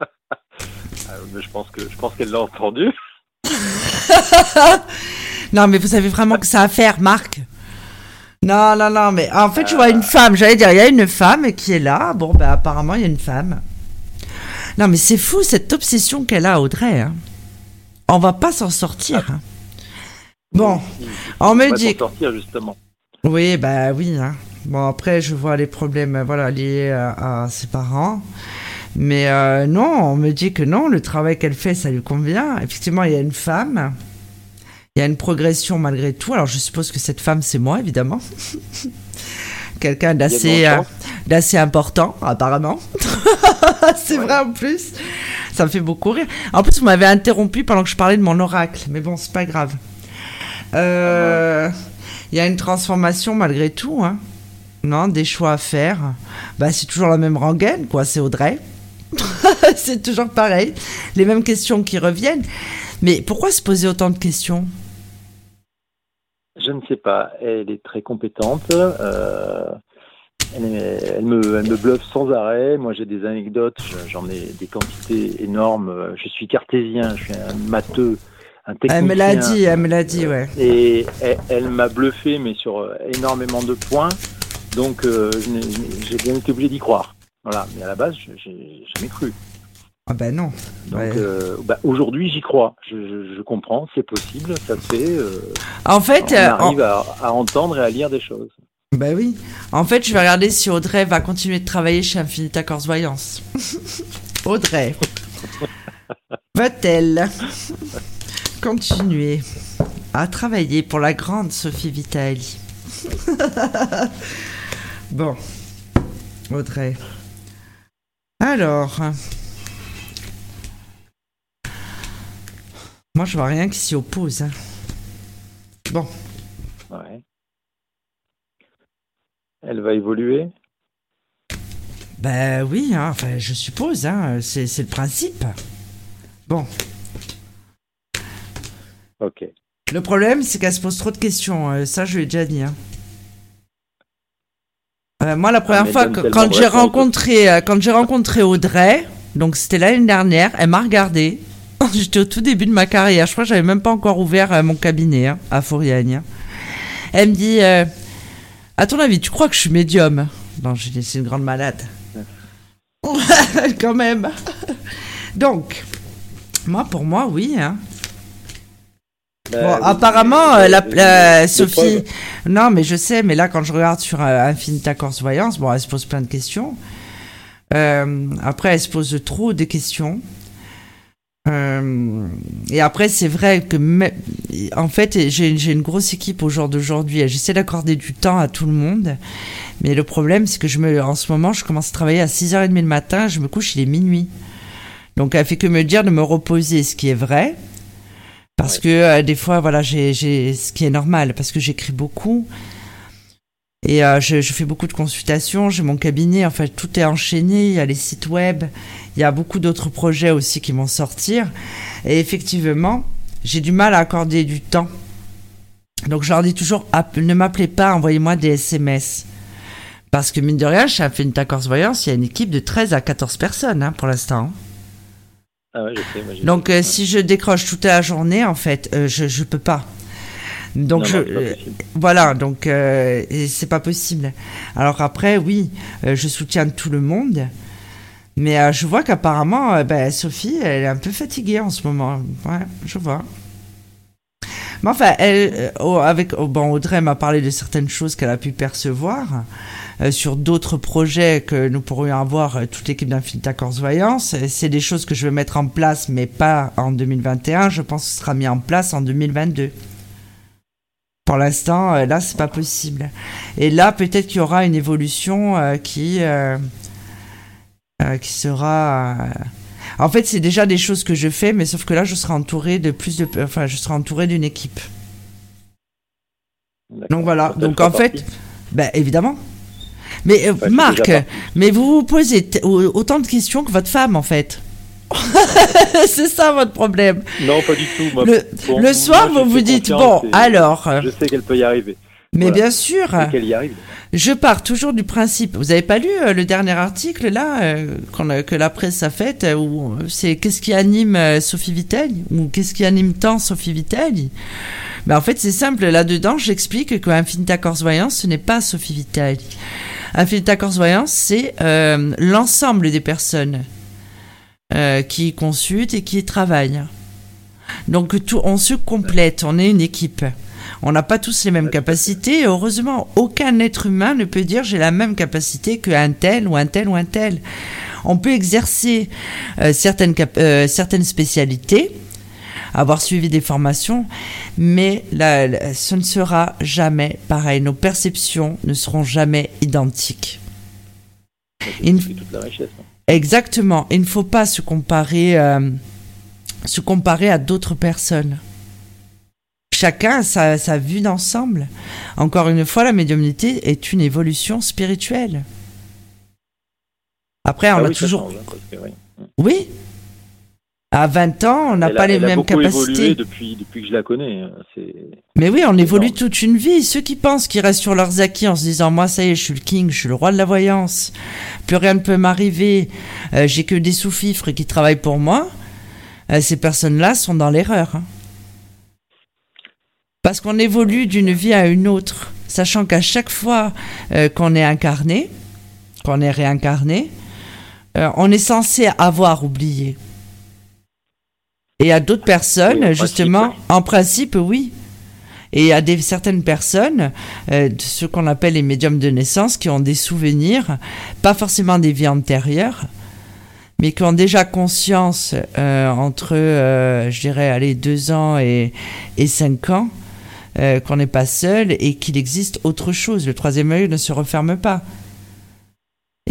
Ah, je pense que je pense qu'elle l'a entendu. Non, mais vous savez vraiment que ça à faire, Marc. Non, non, non, mais en fait, je vois une femme. J'allais dire, il y a une femme qui est là. Bon, ben, apparemment, il y a une femme. Non, mais c'est fou cette obsession qu'elle a, Audrey. hein. On va pas s'en sortir. hein. Bon, on On me va dit. s'en sortir justement. Oui, bah oui. hein. Bon, après, je vois les problèmes voilà, liés à, à ses parents. Mais euh, non, on me dit que non, le travail qu'elle fait, ça lui convient. Effectivement, il y a une femme. Il y a une progression malgré tout. Alors, je suppose que cette femme, c'est moi, évidemment. Quelqu'un d'assez Il euh, d'assez important, apparemment. c'est vrai en plus. Ça me fait beaucoup rire. En plus, vous m'avez interrompu pendant que je parlais de mon oracle. Mais bon, c'est pas grave. Euh, Il y a une transformation malgré tout. Hein. Non, des choix à faire. Bah, c'est toujours la même rengaine, quoi. C'est Audrey. c'est toujours pareil. Les mêmes questions qui reviennent. Mais pourquoi se poser autant de questions? Je ne sais pas. Elle est très compétente. euh, elle, elle me, elle me bluffe sans arrêt. Moi, j'ai des anecdotes. je- J'en ai des quantités énormes. Je suis cartésien. Je suis un matheux, un technicien. Elle me l'a dit, elle me l'a dit, ouais. Et elle, elle m'a bluffé, mais sur euh, énormément de points. Donc, euh, j'ai bien été obligé d'y croire. Voilà. Mais à la base, je- j'ai jamais cru. Ah ben non. Donc Ouais. euh, bah, aujourd'hui, j'y crois. Je, je- je comprends, c'est possible, ça se fait. euh, En fait, on euh, arrive à, à entendre et à lire des choses. bah oui. En fait, je vais regarder si Audrey va continuer de travailler chez Infinita Corse Voyance. Audrey. Va-t-elle continuer à travailler pour la grande Sophie Vitali? Bon. Audrey. Alors. Moi, je vois rien qui s'y oppose. hein. Bon. Ouais. Elle va évoluer? Ben oui, hein, enfin, je suppose, hein, c'est c'est le principe. Bon, Ok. le problème, c'est qu'elle se pose trop de questions. euh, ça, je l'ai déjà dit. hein. Euh, moi, la première mais fois, donne que- tellement quand j'ai rencontré, euh, quand j'ai rencontré Audrey, donc c'était l'année dernière, elle m'a regardé. J'étais au tout début de ma carrière. Je crois que j'avais même pas encore ouvert euh, mon cabinet hein, à Fouriagne. Elle me dit, euh, à ton avis, tu crois que je suis médium? Non, j'ai dit, c'est une grande malade. Quand même. Donc, moi, pour moi, oui. Hein. Bon, Bah, oui, apparemment, oui, euh, la, oui, la- oui, Sophie. Non, mais je sais, mais là, quand je regarde sur euh, Infinita Corse Voyance, bon, elle se pose plein de questions. Euh, après, elle se pose trop de questions. Euh, et après, c'est vrai que, en fait, j'ai une grosse équipe au jour d'aujourd'hui. J'essaie d'accorder du temps à tout le monde. Mais le problème, c'est que je me, en ce moment, je commence à travailler à 6h30 le matin, je me couche, il est minuit. Donc, elle fait que me dire de me reposer, ce qui est vrai. Parce Ouais. que euh, des fois, voilà, j'ai, j'ai, ce qui est normal, parce que j'écris beaucoup. Et euh, je, je fais beaucoup de consultations, j'ai mon cabinet, en fait, tout est enchaîné, il y a les sites web, il y a beaucoup d'autres projets aussi qui vont sortir. Et effectivement, j'ai du mal à accorder du temps. Donc je leur dis toujours, ne m'appelez pas, envoyez-moi des SMS. Parce que mine de rien, chez Infinita Corse Voyance, il y a une équipe de 13 à 14 personnes hein, pour l'instant. Ah ouais, je sais, moi, j'ai Donc euh, si je décroche toute la journée, en fait, euh, je, je peux pas. Donc Non, je, non, c'est pas euh, voilà, donc euh, c'est pas possible. Alors après, oui, euh, je soutiens tout le monde, mais euh, je vois qu'apparemment, euh, ben, Sophie, elle est un peu fatiguée en ce moment. Ouais, je vois. Mais enfin, elle, oh, avec oh, bon, Audrey m'a parlé de certaines choses qu'elle a pu percevoir euh, sur d'autres projets que nous pourrions avoir euh, toute l'équipe d'Infinita Corse Voyance. C'est des choses que je vais mettre en place, mais pas en 2021. Je pense que ce sera mis en place en 2022. Pour l'instant, euh, là, c'est pas possible. Et là, peut-être qu'il y aura une évolution euh, qui euh, euh, qui sera. euh, En fait, c'est déjà des choses que je fais, mais sauf que là, je serai entouré de plus de, enfin, je serai entouré d'une équipe. Donc voilà. Donc en fait, ben évidemment. Mais euh, Marc, mais vous vous posez autant de questions que votre femme, en fait. c'est ça votre problème. Non, pas du tout. Moi, Le, soir, je vous vous dites bon, alors. euh, Je sais qu'elle peut y arriver. Mais voilà. bien sûr. Qu'elle y arrive. Je pars toujours du principe. Vous avez pas lu euh, le dernier article là euh, a- que la presse a fait euh, où c'est qu'est-ce qui anime Sophie Vitelli ou qu'est-ce qui anime tant Sophie Vitelli ben, en fait c'est simple là-dedans j'explique que Infinita Corse Voyance ce n'est pas Sophie Vitelli. Infinita Corse Voyance c'est l'ensemble des personnes euh, qui consultent et qui travaillent. Donc tout, on se complète, on est une équipe. On n'a pas tous les mêmes capacités. Et heureusement, aucun être humain ne peut dire j'ai la même capacité qu'un tel ou un tel ou un tel. On peut exercer euh, certaines, cap- euh, certaines spécialités, avoir suivi des formations, mais la- ce ne sera jamais pareil. Nos perceptions ne seront jamais identiques. C'est toute la richesse. hein. Exactement. Il ne faut pas se comparer, euh, se comparer à d'autres personnes. Chacun a sa, sa vue d'ensemble. Encore une fois, la médiumnité est une évolution spirituelle. Après, on Ah a oui, ça toujours. change, hein, oui. À 20 ans, on n'a pas a- les elle a mêmes beaucoup capacités. évolué depuis, depuis que je la connais. hein. Mais oui, on évolue énorme. toute une vie. Ceux qui pensent qu'ils restent sur leurs acquis en se disant moi ça y est, je suis le king, je suis le roi de la voyance, plus rien ne peut m'arriver, euh, j'ai que des sous-fifres qui travaillent pour moi, euh, ces personnes-là sont dans l'erreur. hein. Parce qu'on évolue d'une vie à une autre, sachant qu'à chaque fois euh, qu'on est incarné, qu'on est réincarné, on est censé avoir oublié. Et à d'autres personnes, en justement, principe, en principe, oui. Et a des, certaines personnes, euh, de ce qu'on appelle les médiums de naissance, qui ont des souvenirs, pas forcément des vies antérieures, mais qui ont déjà conscience euh, entre, euh, je dirais, allez, deux ans et, et cinq ans, euh, qu'on n'est pas seul et qu'il existe autre chose. Le troisième œil ne se referme pas.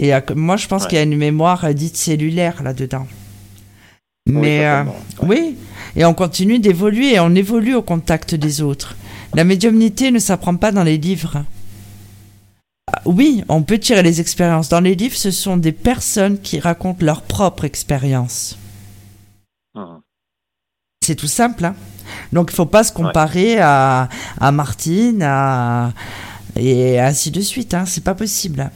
Et euh, moi, je pense Ouais. qu'il y a une mémoire euh, dite cellulaire là-dedans. Oui, Mais euh, oui, et on continue d'évoluer et on évolue au contact des autres. La médiumnité ne s'apprend pas dans les livres. Ah, Oui, on peut tirer les expériences. Dans les livres, ce sont des personnes qui racontent leur propre expérience. Hum. C'est tout simple. Hein Donc il faut pas se comparer à, à Martine, à, et ainsi de suite. Hein. C'est pas possible.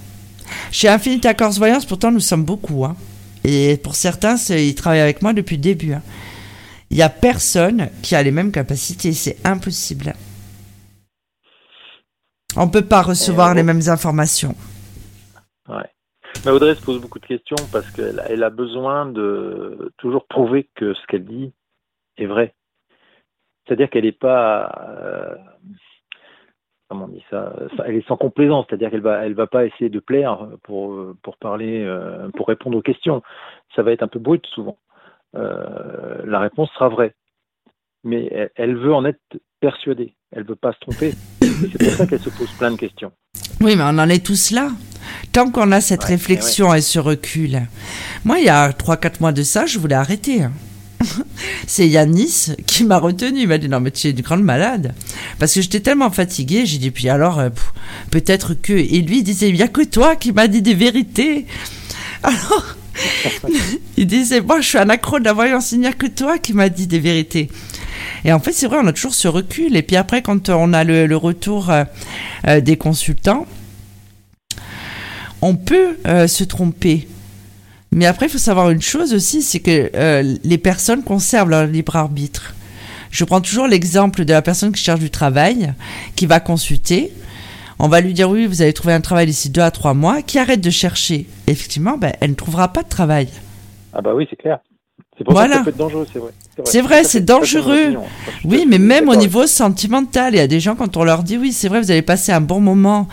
Chez Infinite Accords Voyance, pourtant, nous sommes beaucoup. Hein. Et pour certains, ils travaillent avec moi depuis le début. hein. Il y a personne qui a les mêmes capacités. C'est impossible. On peut pas recevoir les mêmes informations. Ouais. Mais Audrey se pose beaucoup de questions parce qu'elle a- elle a besoin de toujours prouver que ce qu'elle dit est vrai. C'est-à-dire qu'elle n'est pas, euh, comment on dit ça, ça- elle est sans complaisance. C'est-à-dire qu'elle va, elle va pas essayer de plaire pour pour parler, euh, pour répondre aux questions. Ça va être un peu brut souvent. Euh, la réponse sera vraie, mais elle, elle veut en être persuadée. Elle veut pas se tromper. C'est pour ça qu'elle se pose plein de questions. Oui, mais on en est tous là. Tant qu'on a cette Ouais, réflexion et ce recul. Moi, il y a 3-4 mois de ça, je voulais arrêter. C'est Yanis qui m'a retenu. Il m'a dit Non, mais tu es une grande malade. Parce que j'étais tellement fatiguée. J'ai dit Puis alors, euh, peut-être que. Et lui, il disait Il n'y a que toi qui m'as dit des vérités. Alors, il disait Moi, je suis un accro de la voyance. Il n'y a que toi qui m'as dit des vérités. Et en fait, c'est vrai, on a toujours ce recul. Et puis après, quand on a le, retour euh, euh, des consultants, on peut se tromper. Mais après, il faut savoir une chose aussi, c'est que euh, les personnes conservent leur libre arbitre. Je prends toujours l'exemple de la personne qui cherche du travail, qui va consulter. On va lui dire oui, vous allez trouver un travail d'ici deux à trois mois, qui arrête de chercher. Effectivement, ben, elle ne trouvera pas de travail. Ah bah oui, c'est clair. C'est pour Voilà. ça que ça peut être dangereux, c'est vrai. C'est vrai, c'est dangereux. Oui, mais même au niveau sentimental, il y a des gens, quand on leur dit oui, c'est vrai, vous allez passer un bon moment,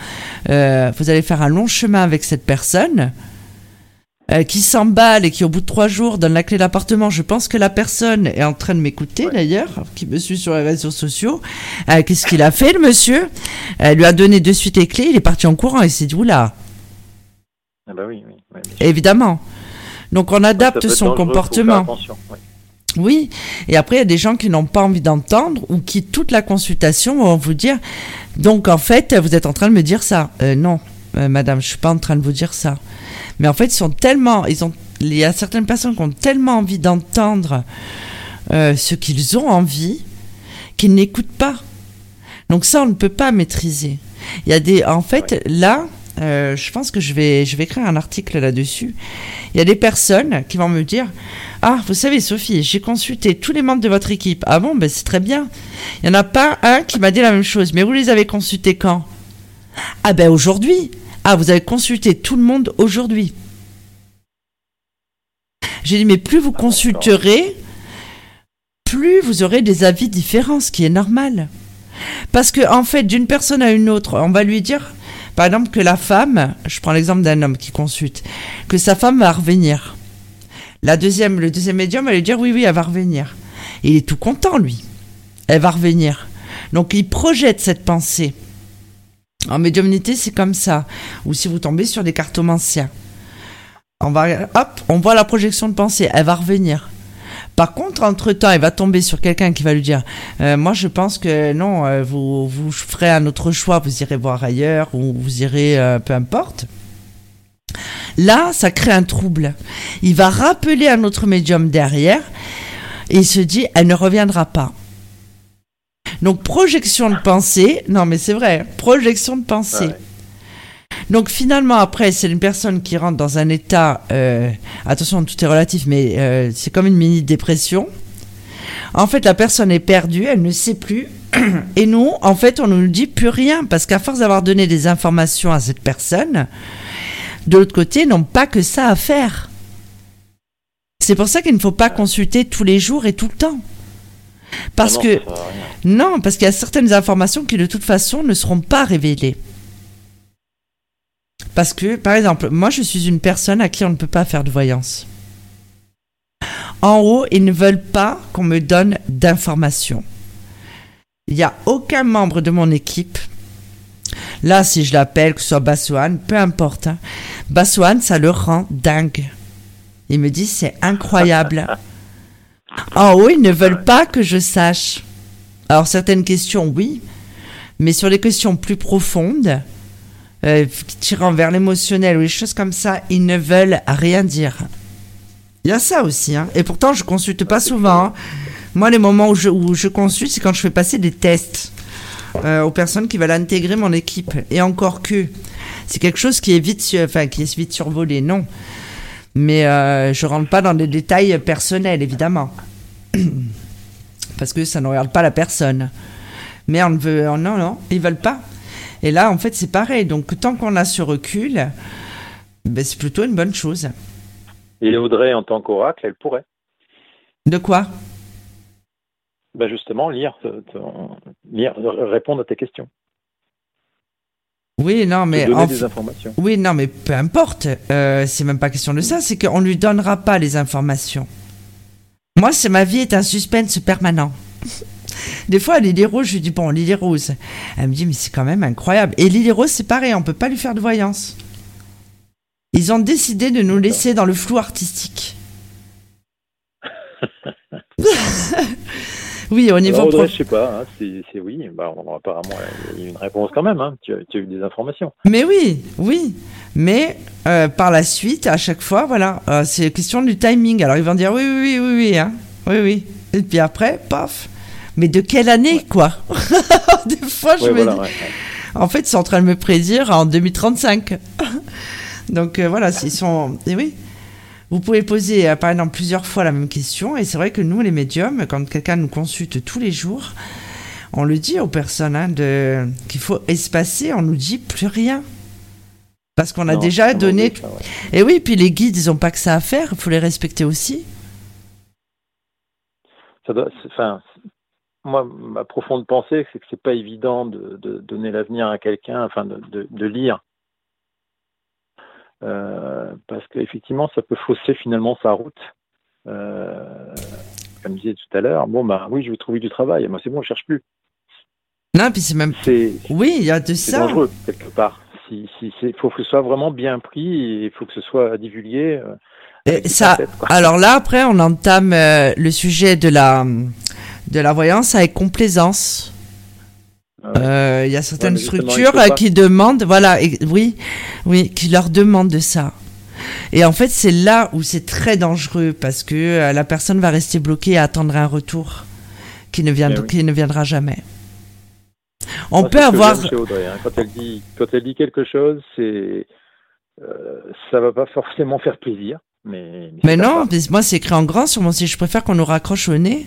euh, vous allez faire un long chemin avec cette personne, euh, qui s'emballe et qui, au bout de trois jours, donne la clé d'appartement. Je pense que la personne est en train de m'écouter, Ouais. d'ailleurs, qui me suit sur les réseaux sociaux. Euh, Qu'est-ce qu'il a fait, le monsieur? Elle lui a donné de suite les clés, il est parti en courant et s'est dit, oula, Ah bah oui, oui. évidemment. Donc on adapte son comportement. ouais. Oui, et après il y a des gens qui n'ont pas envie d'entendre ou qui toute la consultation vont vous dire donc en fait vous êtes en train de me dire ça. Euh, non, euh, madame, je suis pas en train de vous dire ça. Mais en fait ils sont tellement, ils ont, il y a certaines personnes qui ont tellement envie d'entendre euh, ce qu'ils ont envie qu'ils n'écoutent pas. Donc ça on ne peut pas maîtriser. Il y a des, en fait là. euh, je pense que je vais, je vais écrire un article là-dessus. Il y a des personnes qui vont me dire ah, vous savez, Sophie, j'ai consulté tous les membres de votre équipe. Ah bon, ben c'est très bien. Il n'y en a pas un qui m'a dit la même chose. Mais vous les avez consultés quand? Ah ben aujourd'hui. Ah, vous avez consulté tout le monde aujourd'hui. J'ai dit, mais plus vous consulterez, plus vous aurez des avis différents, ce qui est normal. Parce que, en fait, d'une personne à une autre, on va lui dire, par exemple, que la femme, je prends l'exemple d'un homme qui consulte, que sa femme va revenir. La deuxième, le deuxième médium va lui dire oui, oui, elle va revenir. Et il est tout content, lui. Elle va revenir. Donc il projette cette pensée. En médiumnité, c'est comme ça. Ou si vous tombez sur des cartomanciens. On va, hop, on voit la projection de pensée. Elle va revenir. Par contre, entre-temps, il va tomber sur quelqu'un qui va lui dire euh, Moi, je pense que non, euh, vous, vous ferez un autre choix, vous irez voir ailleurs, ou vous irez, euh, peu importe. Là, ça crée un trouble. Il va rappeler un autre médium derrière et il se dit Elle ne reviendra pas. Donc, projection de pensée. Non, mais c'est vrai, projection de pensée. Ouais. Donc finalement après c'est une personne qui rentre dans un état, euh, attention tout est relatif mais euh, c'est comme une mini dépression. En fait la personne est perdue, elle ne sait plus et nous en fait on ne nous dit plus rien parce qu'à force d'avoir donné des informations à cette personne, de l'autre côté n'ont pas que ça à faire. C'est pour ça qu'il ne faut pas consulter tous les jours et tout le temps. Parce Ah non, que non, parce qu'il y a certaines informations qui de toute façon ne seront pas révélées. Parce que, par exemple, moi je suis une personne à qui on ne peut pas faire de voyance. En haut, ils ne veulent pas qu'on me donne d'informations. Il n'y a aucun membre de mon équipe. Là, si je l'appelle, que ce soit Bassoane, peu importe. hein. Bassoane, ça le rend dingue. Il me dit, c'est incroyable. En haut, ils ne veulent pas que je sache. Alors, certaines questions, oui. Mais sur les questions plus profondes, euh, tirant vers l'émotionnel ou les choses comme ça, ils ne veulent rien dire. Il y a ça aussi. hein. Et pourtant, je consulte pas souvent. hein. Moi, les moments où je, consulte, c'est quand je fais passer des tests euh, aux personnes qui veulent intégrer mon équipe. Et encore que, c'est quelque chose qui est vite, enfin, qui est vite survolé, non. Mais euh, je rentre pas dans des détails personnels, évidemment. Parce que ça ne regarde pas la personne. Mais on ne veut, oh non, non, ils veulent pas. Et là, en fait, c'est pareil. Donc, tant qu'on a ce recul, ben, c'est plutôt une bonne chose. Et Audrey, en tant qu'oracle, elle pourrait. De quoi? Bah justement, lire, te- lire, répondre à tes questions. Oui, non, mais en des f- informations. oui, non, mais peu importe. Euh, c'est même pas question de ça. C'est qu'on lui donnera pas les informations. Moi, c'est ma vie est un suspense permanent. Des fois, Lily Rose, je lui dis bon, Lily Rose. Elle me dit mais c'est quand même incroyable. Et Lily Rose, c'est pareil, on peut pas lui faire de voyance. Ils ont décidé de nous laisser dans le flou artistique. oui, au niveau Audrey, prof- je sais pas, hein, c'est oui. Bah, on- apparemment, il y a eu une réponse quand même. Hein. Tu, as, tu as eu des informations. Mais oui, oui. Mais euh, par la suite, à chaque fois, voilà, euh, c'est question du timing. Alors ils vont dire oui, oui, oui, oui, oui, hein. oui, oui. Et puis après, paf. Mais de quelle année, quoi? Des fois, je Ouais, me voilà, dis, ouais. en fait, ils sont en train de me prédire en 2035. Donc euh, voilà, s'ils sont. Et oui. Vous pouvez poser, euh, par exemple, plusieurs fois la même question. Et c'est vrai que nous, les médiums, quand quelqu'un nous consulte tous les jours, on le dit aux personnes hein, de... qu'il faut espacer, on nous dit plus rien. Parce qu'on a Non, déjà donné. mauvais, ça, ouais. Et oui, puis les guides, ils n'ont pas que ça à faire, il faut les respecter aussi. Ça doit, enfin, moi, ma profonde pensée, c'est que c'est pas évident de, de donner l'avenir à quelqu'un, enfin, de, de, de lire. Euh, parce qu'effectivement, ça peut fausser finalement sa route. Euh, comme je disais tout à l'heure, bon, bah oui, je vais trouver du travail. Moi, c'est bon, je cherche plus. Non, puis c'est même. C'est Oui, il y a de c'est ça. dangereux, quelque part. Si, si, c'est, faut que ce soit vraiment bien pris et il faut que ce soit divulgué. euh, Et ça, alors là, après, on entame euh, le sujet de la, de la voyance avec complaisance. Ah. Euh, Il y a certaines structures euh, qui demandent, voilà, et- oui, oui, qui leur demandent de ça. Et en fait, c'est là où c'est très dangereux parce que euh, la personne va rester bloquée et attendre un retour qui ne, vient, Eh oui. qui ne viendra jamais. On peut avoir. Audrey, hein. Quand elle dit, quand elle dit quelque chose, c'est, euh, ça va pas forcément faire plaisir, mais. Non, mais moi c'est écrit en grand sur mon site. Je préfère qu'on nous raccroche au nez.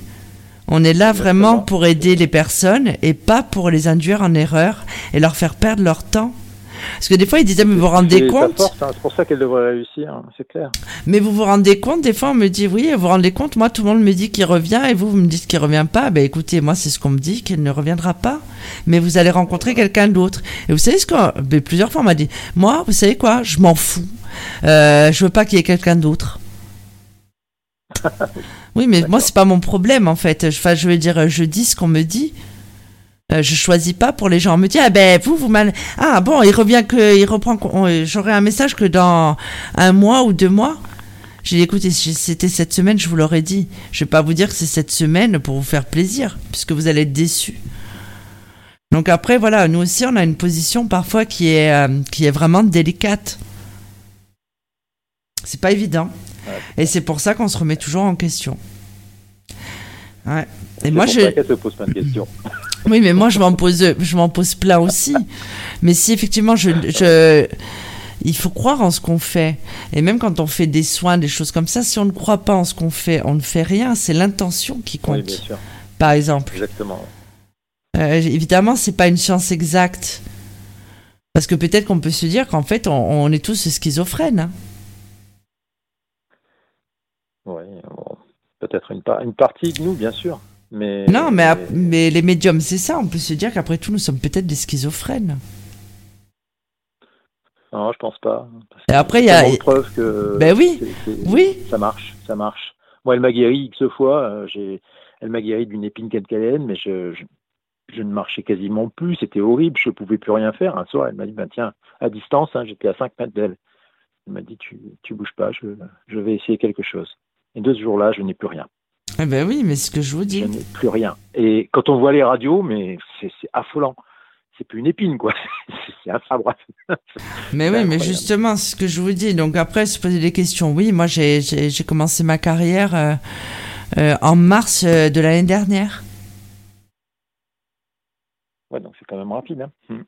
On est là vraiment pour aider les personnes et pas pour les induire en erreur et leur faire perdre leur temps. Parce que des fois ils disaient mais vous vous rendez compte hein. C'est pour ça qu'elle devrait réussir, hein, c'est clair. Mais vous vous rendez compte Des fois on me dit oui, vous vous rendez compte Moi tout le monde me dit qu'il revient et vous vous me dites qu'il revient pas. Ben écoutez, moi c'est ce qu'on me dit qu'il ne reviendra pas. Mais vous allez rencontrer quelqu'un d'autre. Et vous savez ce que ben, plusieurs fois on m'a dit moi vous savez quoi? Je m'en fous. Euh, je veux pas qu'il y ait quelqu'un d'autre. Oui, mais moi, c'est pas mon problème, en fait. Enfin, je veux dire, je dis ce qu'on me dit. Euh, je choisis pas pour les gens. On me dit, ah ben, vous, vous mal. Ah bon, il revient que. Il reprend. J'aurai un message que dans un mois ou deux mois. J'ai dit, écoutez, si c'était cette semaine, je vous l'aurais dit. Je vais pas vous dire que c'est cette semaine pour vous faire plaisir, puisque vous allez être déçus. Donc après, voilà, nous aussi, on a une position parfois qui est, euh, qui est vraiment délicate. C'est pas évident. Et c'est pour ça qu'on se remet toujours en question. Ouais. Et moi, pour je, ça qu'elle se pose plein de questions. oui, mais moi, je m'en pose, je m'en pose plein aussi. Mais si effectivement, je, je, il faut croire en ce qu'on fait. Et même quand on fait des soins, des choses comme ça, si on ne croit pas en ce qu'on fait, on ne fait rien. C'est l'intention qui Oui, compte, bien sûr, par exemple. exactement. Euh, évidemment, c'est pas une science exacte. Parce que peut-être qu'on peut se dire qu'en fait, on, on est tous schizophrènes. hein. Oui, bon, peut-être une, par- une partie de nous, bien sûr. Mais, Non, mais, les médiums, c'est ça. On peut se dire qu'après tout, nous sommes peut-être des schizophrènes. Non, je pense pas. Parce Et après, il y a- de preuves que. Ben oui, oui. Ça marche, ça marche. Moi, elle m'a guéri X fois. euh, j'ai, elle m'a guéri d'une épine calcaléenne, mais je, je, je ne marchais quasiment plus. C'était horrible. Je ne pouvais plus rien faire. Un soir, elle m'a dit, ben, tiens, à distance, hein, j'étais à 5 mètres d'elle. Elle m'a dit, tu, tu bouges pas, je, je vais essayer quelque chose. Et de ce jour-là, je n'ai plus rien. Eh ben oui, mais c'est ce que je vous Je dis. n'ai plus rien. Et quand on voit les radios, mais c'est, affolant. C'est plus une épine, quoi. C'est, un sabre. Mais oui, mais justement, c'est ce que je vous dis. Donc après, se poser des questions. Oui, moi, j'ai commencé ma carrière euh, euh, en mars euh, de l'année dernière. Ouais, donc c'est quand même rapide. Hein. Hmm.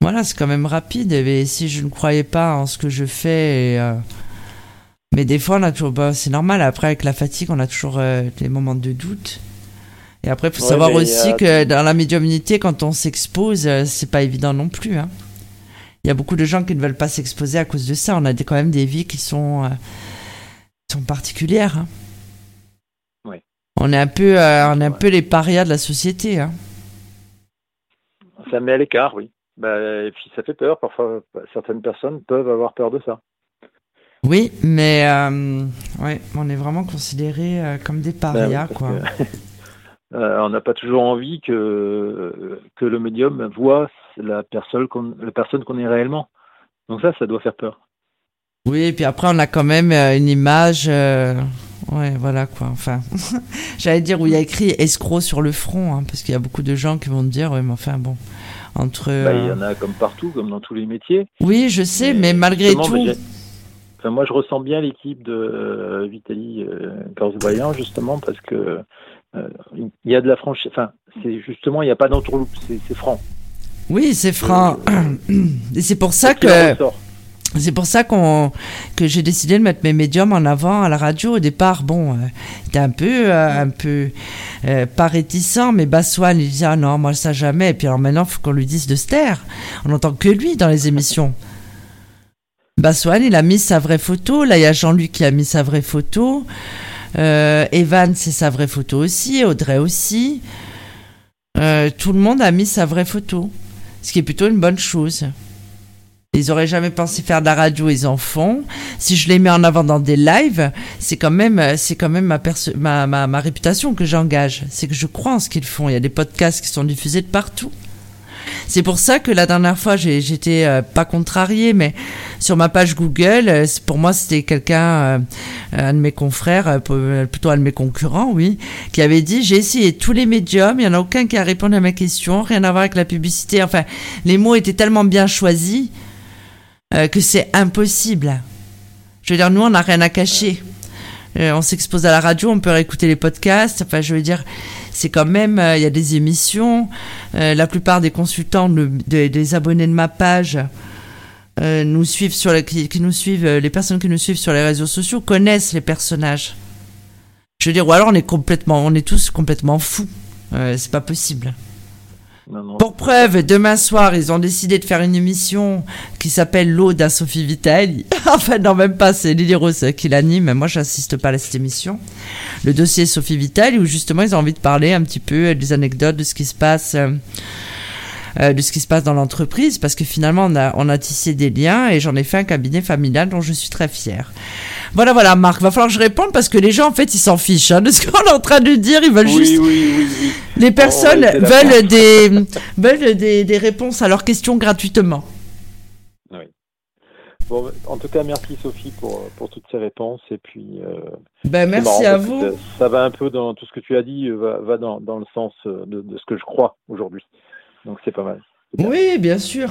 Voilà, c'est quand même rapide. Et si je ne croyais pas en ce que je fais, et, euh, mais des fois, on a toujours, bah, c'est normal. Après, avec la fatigue, on a toujours euh, des moments de doute. Et après, il faut Ouais, savoir aussi euh, que dans la médiumnité, quand on s'expose, euh, c'est pas évident non plus. hein. Il y a beaucoup de gens qui ne veulent pas s'exposer à cause de ça. On a des, quand même des vies qui sont, euh, sont particulières. hein. Ouais. On est un peu, euh, on est un Ouais. peu les parias de la société. hein. Ça met à l'écart, oui. Bah, et puis ça fait peur. Parfois, certaines personnes peuvent avoir peur de ça. Oui, mais euh, ouais, on est vraiment considérés euh, comme des parias, parce quoi. que, euh, on n'a pas toujours envie que, que le médium voit la personne qu'on est réellement. Donc ça, ça doit faire peur. Oui, et puis après, on a quand même une image. Ouais, voilà quoi. Enfin, j'allais dire où il y a écrit escroc sur le front, hein, parce qu'il y a beaucoup de gens qui vont te dire, ouais, mais enfin bon, entre. Bah, il y en a comme partout, comme dans tous les métiers. Oui, je sais, mais, Mais malgré tout. bah, Enfin, moi, je ressens bien l'équipe de euh, Vitaly euh, justement, parce que euh, il y a de la franchise. Enfin, c'est justement, il n'y a pas d'entourloupe, c'est franc. Oui, c'est franc. Et c'est pour ça que. C'est pour ça qu'on que j'ai décidé de mettre mes médiums en avant à la radio. Au départ, bon, euh, il était un peu, euh, un peu euh, pas réticent, mais Bassoine, il disait ah non, moi ça jamais. Et puis alors maintenant, faut qu'on lui dise de se taire. On n'entend que lui dans les émissions. Bassoine, il a mis sa vraie photo. Là, il y a Jean-Luc qui a mis sa vraie photo. Euh, Evan, c'est sa vraie photo aussi. Audrey aussi. Euh, tout le monde a mis sa vraie photo, ce qui est plutôt une bonne chose. Ils auraient jamais pensé faire de la radio, ils en font. Si je les mets en avant dans des lives, c'est quand même, c'est quand même ma, ma réputation que j'engage. C'est que je crois en ce qu'ils font. Il y a des podcasts qui sont diffusés de partout. C'est pour ça que la dernière fois, j'étais euh, pas contrariée, mais sur ma page Google, euh, pour moi, c'était quelqu'un, euh, un de mes confrères, plutôt un de mes concurrents, oui, qui avait dit j'ai essayé tous les médiums, il y en a aucun qui a répondu à ma question, rien à voir avec la publicité. Enfin, les mots étaient tellement bien choisis que c'est impossible. Je veux dire, nous, on n'a rien à cacher. On s'expose à la radio, on peut réécouter les podcasts. Enfin, je veux dire, c'est quand même, euh, il y a des émissions. Euh, la plupart des consultants, de- de- des abonnés de ma page, euh, nous suivent sur les personnes qui nous suivent sur les réseaux sociaux connaissent les personnages. Je veux dire, ou alors on est tous complètement fous. C'est pas possible. Pour preuve, demain soir, ils ont décidé de faire une émission qui s'appelle L'Aude à Sophie Vitali. enfin, non, même pas, c'est Lily Rose qui l'anime. Moi, j'assiste pas à cette émission. Le dossier Sophie Vitali, où justement, ils ont envie de parler un petit peu des anecdotes de ce qui se passe. Euh, de ce qui se passe dans l'entreprise parce que finalement on a, on a tissé des liens et j'en ai fait un cabinet familial dont je suis très fière. Voilà, voilà, Marc, va falloir que je réponde parce que les gens en fait ils s'en fichent hein, de ce qu'on est en train de dire, ils veulent Oui, juste oui, oui, oui. les personnes essayer veulent des, veulent des, des réponses à leurs questions gratuitement. Bon, en tout cas, merci Sophie pour, pour toutes ces réponses. Et puis, euh, Ben, merci marrant à vous. Ça, ça va un peu dans tout ce que tu as dit, va, va dans, dans le sens euh, de, de ce que je crois aujourd'hui. Donc c'est pas mal. Oui, bien sûr.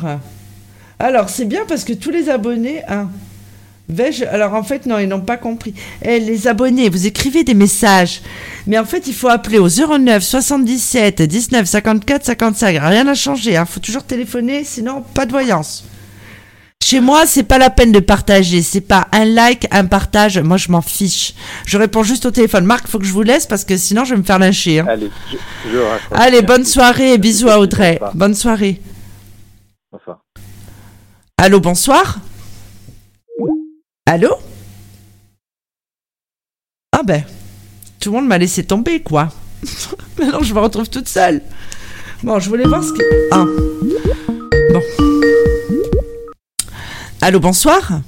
Alors, c'est bien parce que tous les abonnés. Hein, alors, en fait, non, ils n'ont pas compris. Eh, les abonnés, vous écrivez des messages. Mais en fait, il faut appeler au 09 77 19 54 55. Rien n'a changé. Il faut toujours téléphoner, sinon, pas de voyance. Chez moi, c'est pas la peine de partager. C'est pas un like, un partage. Moi, je m'en fiche. Je réponds juste au téléphone. Marc, faut que je vous laisse parce que sinon, je vais me faire lyncher. hein. Allez, je, je raccroche. Allez, bonne soirée et bisous à Audrey. Bonne soirée. Bonsoir. Allô, bonsoir Allô? Ah ben, tout le monde m'a laissé tomber, quoi. Maintenant, je me retrouve toute seule. Bon, je voulais voir ce que... Ah. Bon. Allô, bonsoir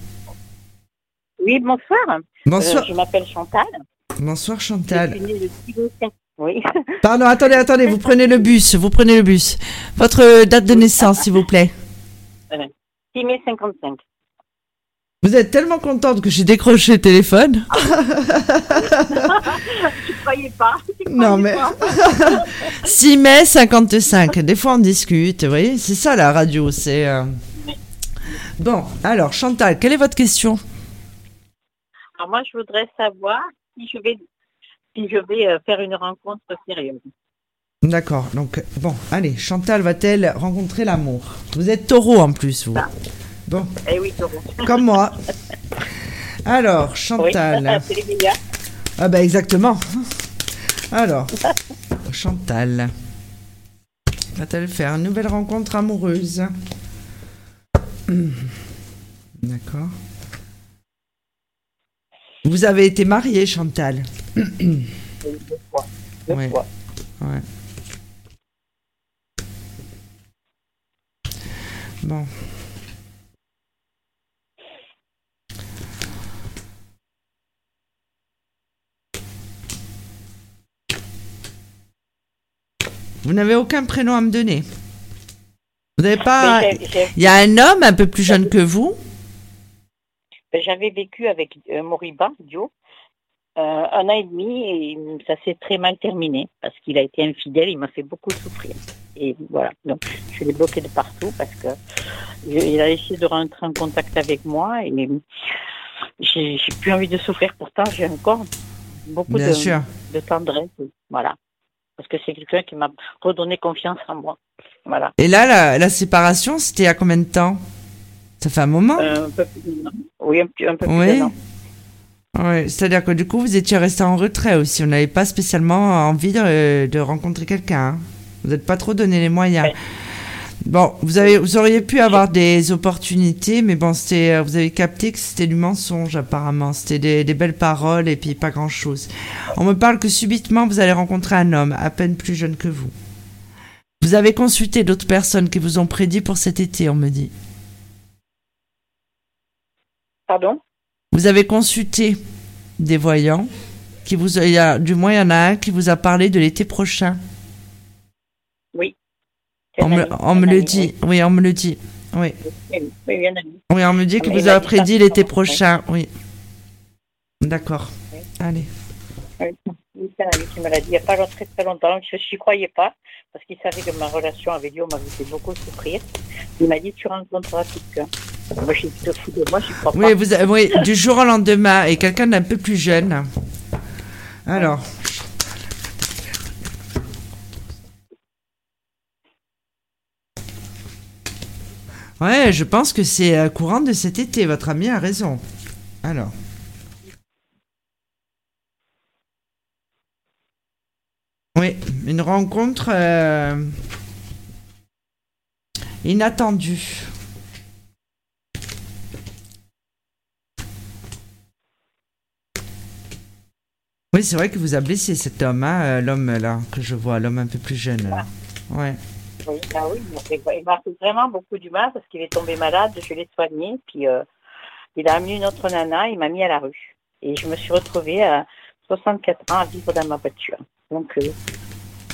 Oui, bonsoir. Bonsoir. Euh, je m'appelle Chantal. Bonsoir, Je Chantal. suis née le 6 mai cinq- Oui. Pardon, attendez, attendez, vous prenez le bus, vous prenez le bus. Votre euh, date de naissance, s'il vous plaît. 6 mai 55. Vous êtes tellement contente que j'ai décroché le téléphone. Tu croyais pas Non, croyais mais- pas 6 mai 55. Des fois, on discute, vous voyez, c'est ça la radio, c'est... euh, Bon, alors, Chantal, quelle est votre question? Alors moi, je voudrais savoir si je vais, si je vais euh, faire une rencontre sérieuse. D'accord, donc, bon, allez, Chantal va-t-elle rencontrer l'amour? Vous êtes taureau en plus, vous. Bon, Eh oui, Taureau. comme moi. Alors, Chantal. les. Ah bah exactement. Alors, Chantal. Va-t-elle faire une nouvelle rencontre amoureuse? D'accord. Vous avez été mariée, Chantal deux fois. Deux Ouais. fois. Ouais. Bon. Vous n'avez aucun prénom à me donner. Vous n'avez pas. Il y a un homme un peu plus jeune que vous? ben, J'avais vécu avec euh, Moriba, Dio, euh, un an et demi et ça s'est très mal terminé parce qu'il a été infidèle, il m'a fait beaucoup souffrir. Et voilà, donc je l'ai bloqué de partout parce que il a essayé de rentrer en contact avec moi et j'ai plus envie de souffrir. Pourtant, j'ai encore beaucoup de, de tendresse. Voilà. Parce que c'est quelqu'un qui m'a redonné confiance en moi. Voilà. Et là, la, la séparation, c'était il y a combien de temps? Ça fait un moment? Euh, un peu plus. Oui, un, peu plus Oui. d'un an. Ouais, c'est-à-dire que du coup, vous étiez resté en retrait aussi. On n'avait pas spécialement envie de, de rencontrer quelqu'un. hein. Vous n'êtes pas trop donné les moyens. Ouais. Bon, vous, avez, vous auriez pu avoir des opportunités, mais bon, c'était, euh, vous avez capté que c'était du mensonge apparemment. C'était des, des belles paroles et puis pas grand-chose. On me parle que subitement, vous allez rencontrer un homme à peine plus jeune que vous. Vous avez consulté d'autres personnes qui vous ont prédit pour cet été, on me dit. Pardon? Vous avez consulté des voyants qui vous, il y a, du moins il y en a un qui vous a parlé de l'été prochain. On me, on le dit, oui, on me le dit, oui, Oui, on me dit mais vous il a m'a dit prédit l'été prochain, oui. D'accord. Allez. Oui, c'est un ami qui me l'a dit il n'y a pas très très longtemps. Je n'y croyais pas parce qu'il savait que ma relation avec Dio m'avait fait beaucoup souffrir. Il m'a dit tu rencontreras quelqu'un. Moi, je te fous de moi, je crois Oui, pas. vous, oui, du jour au lendemain et quelqu'un d'un peu plus jeune. Alors. Ouais, je pense que c'est euh, courant de cet été. Votre ami a raison. Alors. Oui, une rencontre euh, inattendue. Oui, c'est vrai que vous a blessé cet homme, hein, euh, l'homme là que je vois, l'homme un peu plus jeune. là. Ouais. Oui, ah oui, il m'a fait- vraiment beaucoup du mal parce qu'il est tombé malade, je l'ai soigné, puis euh, il a amené une autre nana, il m'a mis à la rue. Et je me suis retrouvée à 64 ans à vivre dans ma voiture. Donc, euh,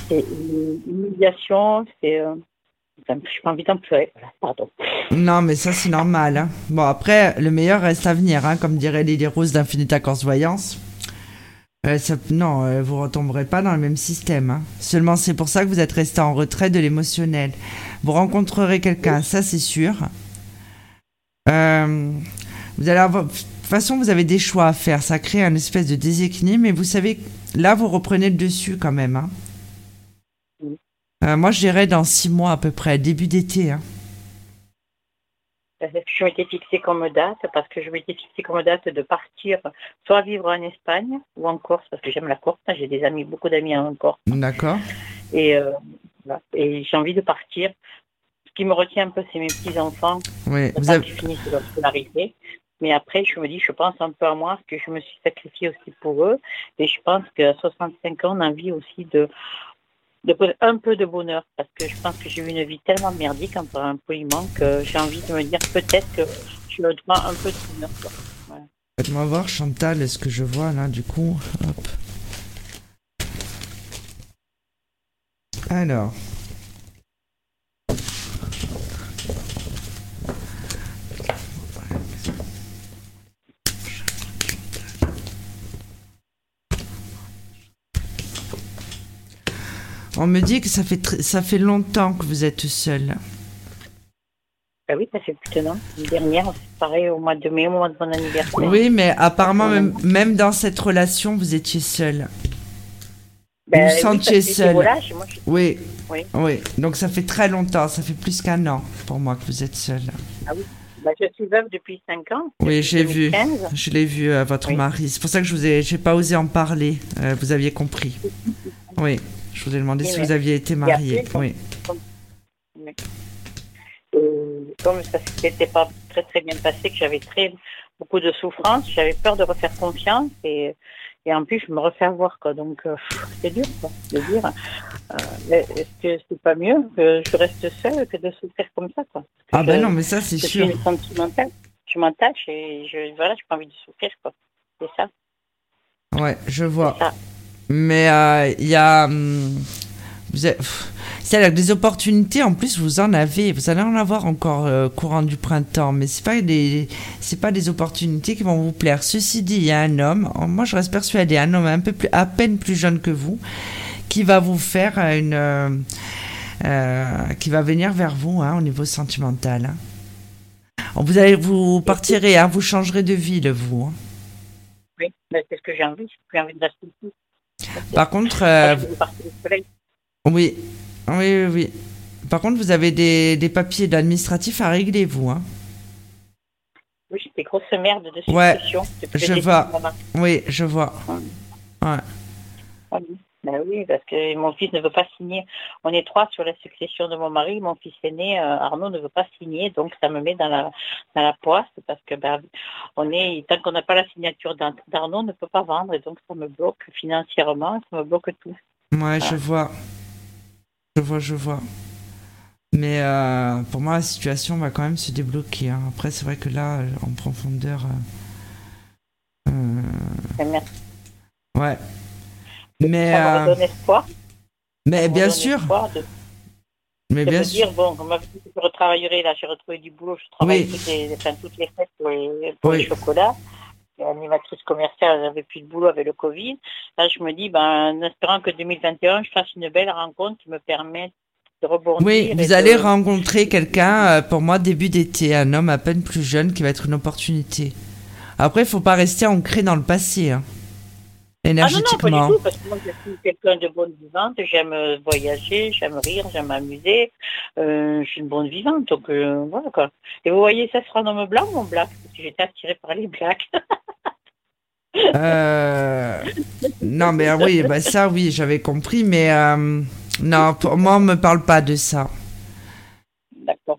c'est une humiliation, c'est... Euh, me- j'ai pas envie d'en pleurer, voilà, pardon. Non, mais ça c'est normal. hein. Bon, après, le meilleur reste à venir, hein, comme dirait Lily Rose d'Infinita Corse Voyance. Euh, ça- non, euh, vous retomberez pas dans le même système. hein. Seulement, c'est pour ça que vous êtes resté en retrait de l'émotionnel. Vous rencontrerez quelqu'un, ça c'est sûr. Euh, vous allez avoir. De toute façon, vous avez des choix à faire. Ça crée un espèce de déséquilibre, mais vous savez, là, vous reprenez le dessus quand même. hein. Euh, moi, je dirais dans six mois à peu près, début d'été. hein. Je m'étais fixée comme date parce que je m'étais fixée comme date de partir soit vivre en Espagne ou en Corse parce que j'aime la Corse. J'ai des amis, beaucoup d'amis en Corse. D'accord. Et, euh, et j'ai envie de partir. Ce qui me retient un peu, c'est mes petits-enfants. Oui. Vous avez... finissent leur scolarité. Mais après, je me dis, je pense un peu à moi, parce que je me suis sacrifiée aussi pour eux. Et je pense qu'à 65 ans, on a envie aussi de, de un peu de bonheur. Parce que je pense que j'ai eu une vie tellement merdique, un peu poliment, que j'ai envie de me dire peut-être que je le droit un peu de bonheur. Faites-moi voir, Chantal, est-ce que je vois là, du coup Hop. Alors. On me dit que ça fait, ça fait longtemps que vous êtes seul. Ah oui, ça fait plus d'un an. dernière, c'est pareil au mois de mai, au moment de mon anniversaire. Oui, mais apparemment, même, dans cette relation, vous étiez seul. Ben, vous sentiez seul. oui. oui. Oui. Donc ça fait très longtemps, ça fait plus qu'un an pour moi que vous êtes seul. Ah oui. Ben, je suis veuve depuis 5 ans. Oui, j'ai vu. Je l'ai vu, à euh, votre mari. C'est pour ça que je vous ai, j'ai pas osé en parler. Euh, vous aviez compris. oui. Je vous ai demandé si vous aviez été marié. oui. comme ça s'était pas très très bien passé, que j'avais très beaucoup de souffrance, j'avais peur de refaire confiance et, et en plus je me refais avoir quoi. Donc euh, c'est dur quoi, de dire euh, est-ce que c'est pas mieux que je reste seule que de souffrir comme ça quoi? Ah ben non mais ça c'est sûr. Je sentimentale, je m'attache et je voilà, j'ai pas envie de souffrir quoi. C'est ça. Ouais, je vois. Mais euh, il y a. Hum, c'est des opportunités, en plus, vous en avez. Vous allez en avoir encore euh, courant du printemps, mais c'est pas des, c'est pas des opportunités qui vont vous plaire. Ceci dit, il y a un homme, moi je reste persuadé, un homme un peu plus, à peine plus jeune que vous, qui va vous faire une, euh, euh, qui va venir vers vous hein, au niveau sentimental. Hein. Vous allez, vous partirez, hein, vous changerez de ville, vous. Hein. Oui, c'est ce que j'ai envie. J'ai envie de rester ici. Par contre, euh, oui, oui, oui, Par contre, vous avez des, des papiers administratifs à régler, vous. Hein oui, j'ai des grosses merdes de ouais, Je vois. Oui, je vois. Ouais. Ben oui, parce que mon fils ne veut pas signer. On est trois sur la succession de mon mari. Mon fils aîné, euh, Arnaud, ne veut pas signer. Donc, ça me met dans la, dans la poisse parce que ben, on est, tant qu'on n'a pas la signature d'Arnaud, on ne peut pas vendre. Et donc, ça me bloque financièrement. Ça me bloque tout. Ouais, je vois. Je vois, je vois. Mais euh, pour moi, la situation va quand même se débloquer. Hein. Après, c'est vrai que là, en profondeur. Euh, Merci. Ouais. Mais, ça me redonne espoir. Mais bien sûr. Mais bien sûr. Dire, bon, comme je retravaillerai, là, j'ai retrouvé du boulot, je travaille toutes, les, enfin, toutes les fêtes pour les, pour les chocolats. Animatrice commerciale, j'avais plus de boulot avec le Covid. Là, je me dis, ben, en espérant que 2021, je fasse une belle rencontre qui me permette de rebondir. Oui, vous allez rencontrer quelqu'un, euh, pour moi, début d'été, un homme à peine plus jeune qui va être une opportunité. Après, il faut pas rester ancré dans le passé. Hein énergétiquement. Ah non, non, pas du tout, parce que moi, je suis quelqu'un de bonne vivante, j'aime euh, voyager, j'aime rire, j'aime m'amuser, euh, je suis une bonne vivante, donc euh, voilà quoi. Et vous voyez, ça sera un homme blanc ou black Parce que j'étais attirée par les blacks. euh... Non, mais oui, bah, ça, oui, j'avais compris, mais non, pour moi, on me parle pas de ça.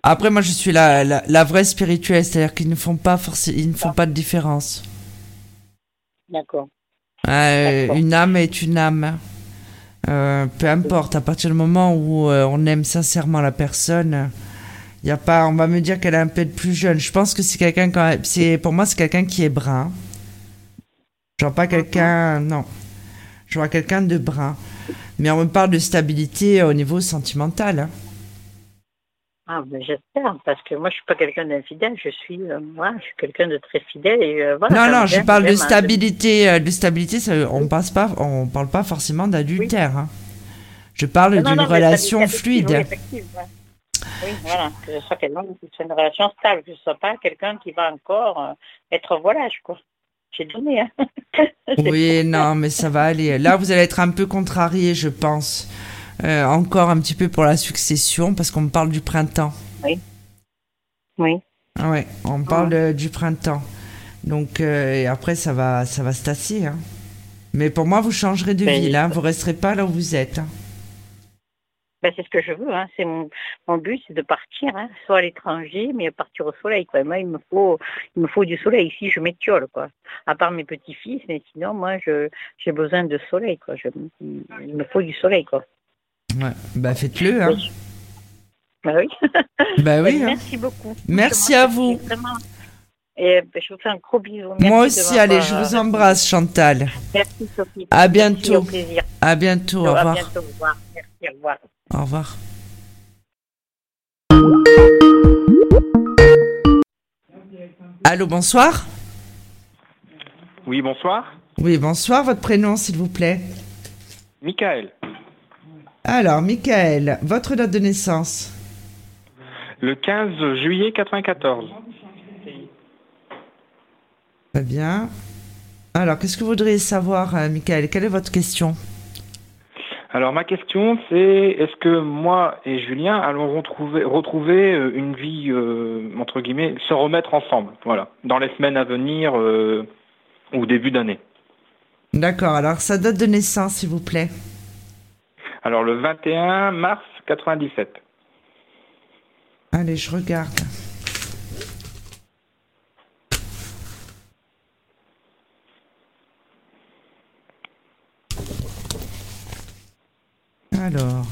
Après, moi, je suis la, la, la vraie spirituelle, c'est-à-dire qu'ils ne font pas forcément, ils ne font pas de différence. D'accord. Euh, une âme est une âme. Euh, peu importe, à partir du moment où euh, on aime sincèrement la personne, y a pas, on va me dire qu'elle est un peu plus jeune. Je pense que c'est quelqu'un c'est pour moi c'est quelqu'un qui est brun. Je vois pas quelqu'un, non. Je vois quelqu'un de brun. Mais on me parle de stabilité au niveau sentimental. Hein. Ah, ben j'espère, parce que moi, je suis pas quelqu'un d'infidèle, je suis, euh, moi, je suis quelqu'un de très fidèle et euh, voilà. Non, non, je parle de stabilité, euh, de stabilité, ça, on passe pas, on parle pas forcément d'adultère. Hein. Je parle d'une relation fluide. Oui, oui, voilà, que ce soit quelqu'un qui soit une relation stable, que ce soit pas quelqu'un qui va encore être volage, quoi. J'ai donné, hein. oui, non, mais ça va aller. Là, vous allez être un peu contrarié, je pense. Euh, encore un petit peu pour la succession, parce qu'on me parle du printemps. Oui. Oui. Ah ouais, on parle du printemps. Donc, euh, et après, ça va, ça va se tasser. Hein. Mais pour moi, vous changerez de ben, ville, hein. vous resterez pas là où vous êtes. Hein. Ben, c'est ce que je veux. Hein. C'est mon, mon but, c'est de partir, hein. soit à l'étranger, mais partir au soleil. Quoi. Moi, il me faut, il me faut du soleil. Ici, je m'étiole, quoi. À part mes petits-fils, mais sinon, moi, je, j'ai besoin de soleil, quoi. Je, il me faut du soleil, quoi. Ouais. Bah faites-le. Hein. Ben oui. Bah oui. hein. Merci beaucoup. Merci à vous. Vraiment... Et ben, je vous fais un gros bisou. Moi Merci aussi, allez, je vous euh, embrasse, Chantal. Merci Sophie. À Merci, bientôt. Au plaisir. À bientôt. Au à revoir. bientôt. Au revoir. Merci. Au revoir. Au revoir. Allô, bonsoir. Oui, bonsoir. Oui, bonsoir. Votre prénom, s'il vous plaît. Michael. Alors, Michael, votre date de naissance Le 15 juillet 94. Très bien. Alors, qu'est-ce que vous voudriez savoir, euh, Michael? Quelle est votre question? Alors ma question c'est est-ce que moi et Julien allons retrouver, retrouver euh, une vie euh, entre guillemets se remettre ensemble voilà dans les semaines à venir euh, ou début d'année? D'accord. Alors, sa date de naissance, s'il vous plaît. Alors le 21 mars 97. Allez, je regarde. Alors,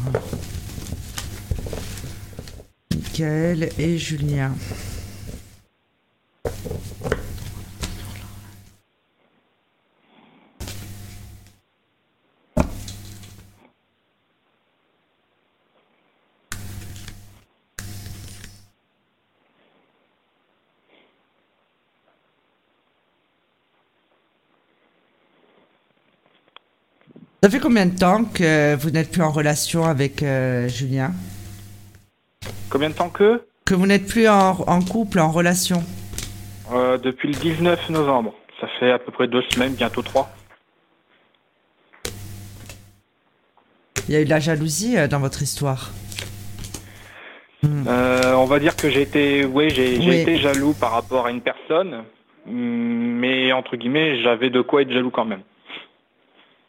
Michael et Julien. Combien de temps que vous n'êtes plus en relation avec euh, Julien Combien de temps que Que vous n'êtes plus en, en couple, en relation Euh, Depuis le 19 novembre. Ça fait à peu près deux semaines, bientôt trois. Il y a eu de la jalousie euh, dans votre histoire. Euh, on va dire que j'ai été, oui, j'ai Oui. été jaloux par rapport à une personne, mais entre guillemets, j'avais de quoi être jaloux quand même.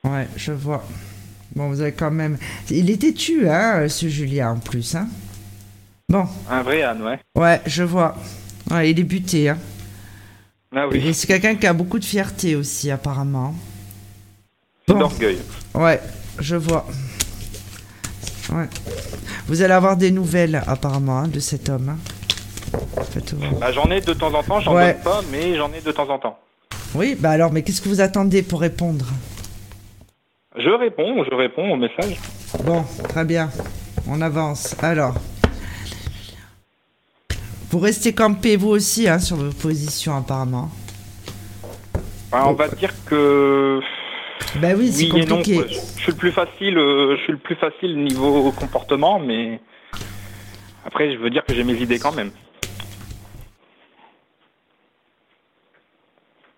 Ouais, je vois. Bon, vous avez quand même. Il était tu, hein, ce Julien en plus, hein Bon, Un vrai âne, ouais. ouais, je vois. Ouais, il est buté, hein. Ah Et oui, c'est quelqu'un qui a beaucoup de fierté aussi, apparemment. bon. d'orgueil. Ouais, je vois. Ouais. Vous allez avoir des nouvelles, apparemment, hein, de cet homme. hein. Bah, j'en ai de temps en temps, j'en Ouais. donne pas, mais j'en ai de temps en temps. Oui, bah alors, mais qu'est-ce que vous attendez pour répondre? Je réponds, je réponds au message. Bon, très bien. On avance. Alors. Vous restez campé, vous aussi, hein, sur vos positions, apparemment. Bah, on va dire que Bah oui, c'est oui et non. compliqué. Je suis le plus facile, euh, je suis le plus facile niveau comportement, mais après, je veux dire que j'ai mes idées quand même.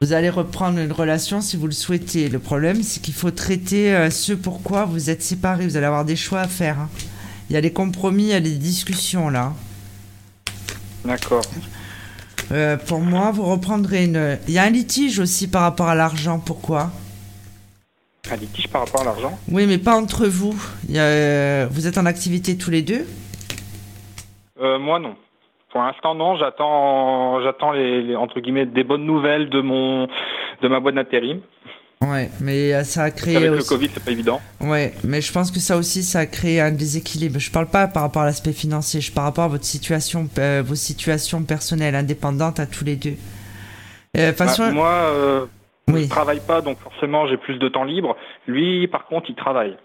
Vous allez reprendre une relation si vous le souhaitez. Le problème, c'est qu'il faut traiter euh, ce pourquoi vous êtes séparés. Vous allez avoir des choix à faire. hein. Il y a des compromis, il y a des discussions là. D'accord. Euh, pour moi, vous reprendrez une. Il y a un litige aussi par rapport à l'argent. Pourquoi? Un litige par rapport à l'argent? Oui, mais pas entre vous. Il y a, euh, Vous êtes en activité tous les deux? Euh, Moi, non. Pour l'instant, non. J'attends, j'attends les, les- entre guillemets des bonnes nouvelles de mon, de ma boîte d'intérim. Ouais, mais euh, ça a créé. Avec le Covid, c'est pas évident. Ouais, mais je pense que ça aussi, ça a créé un déséquilibre. Je parle pas par rapport à l'aspect financier, je parle par rapport à votre situation, euh, vos situations personnelles, indépendantes à tous les deux. Euh, Bah, moi, euh, Oui. je travaille pas, donc forcément, j'ai plus de temps libre. Lui, par contre, il travaille.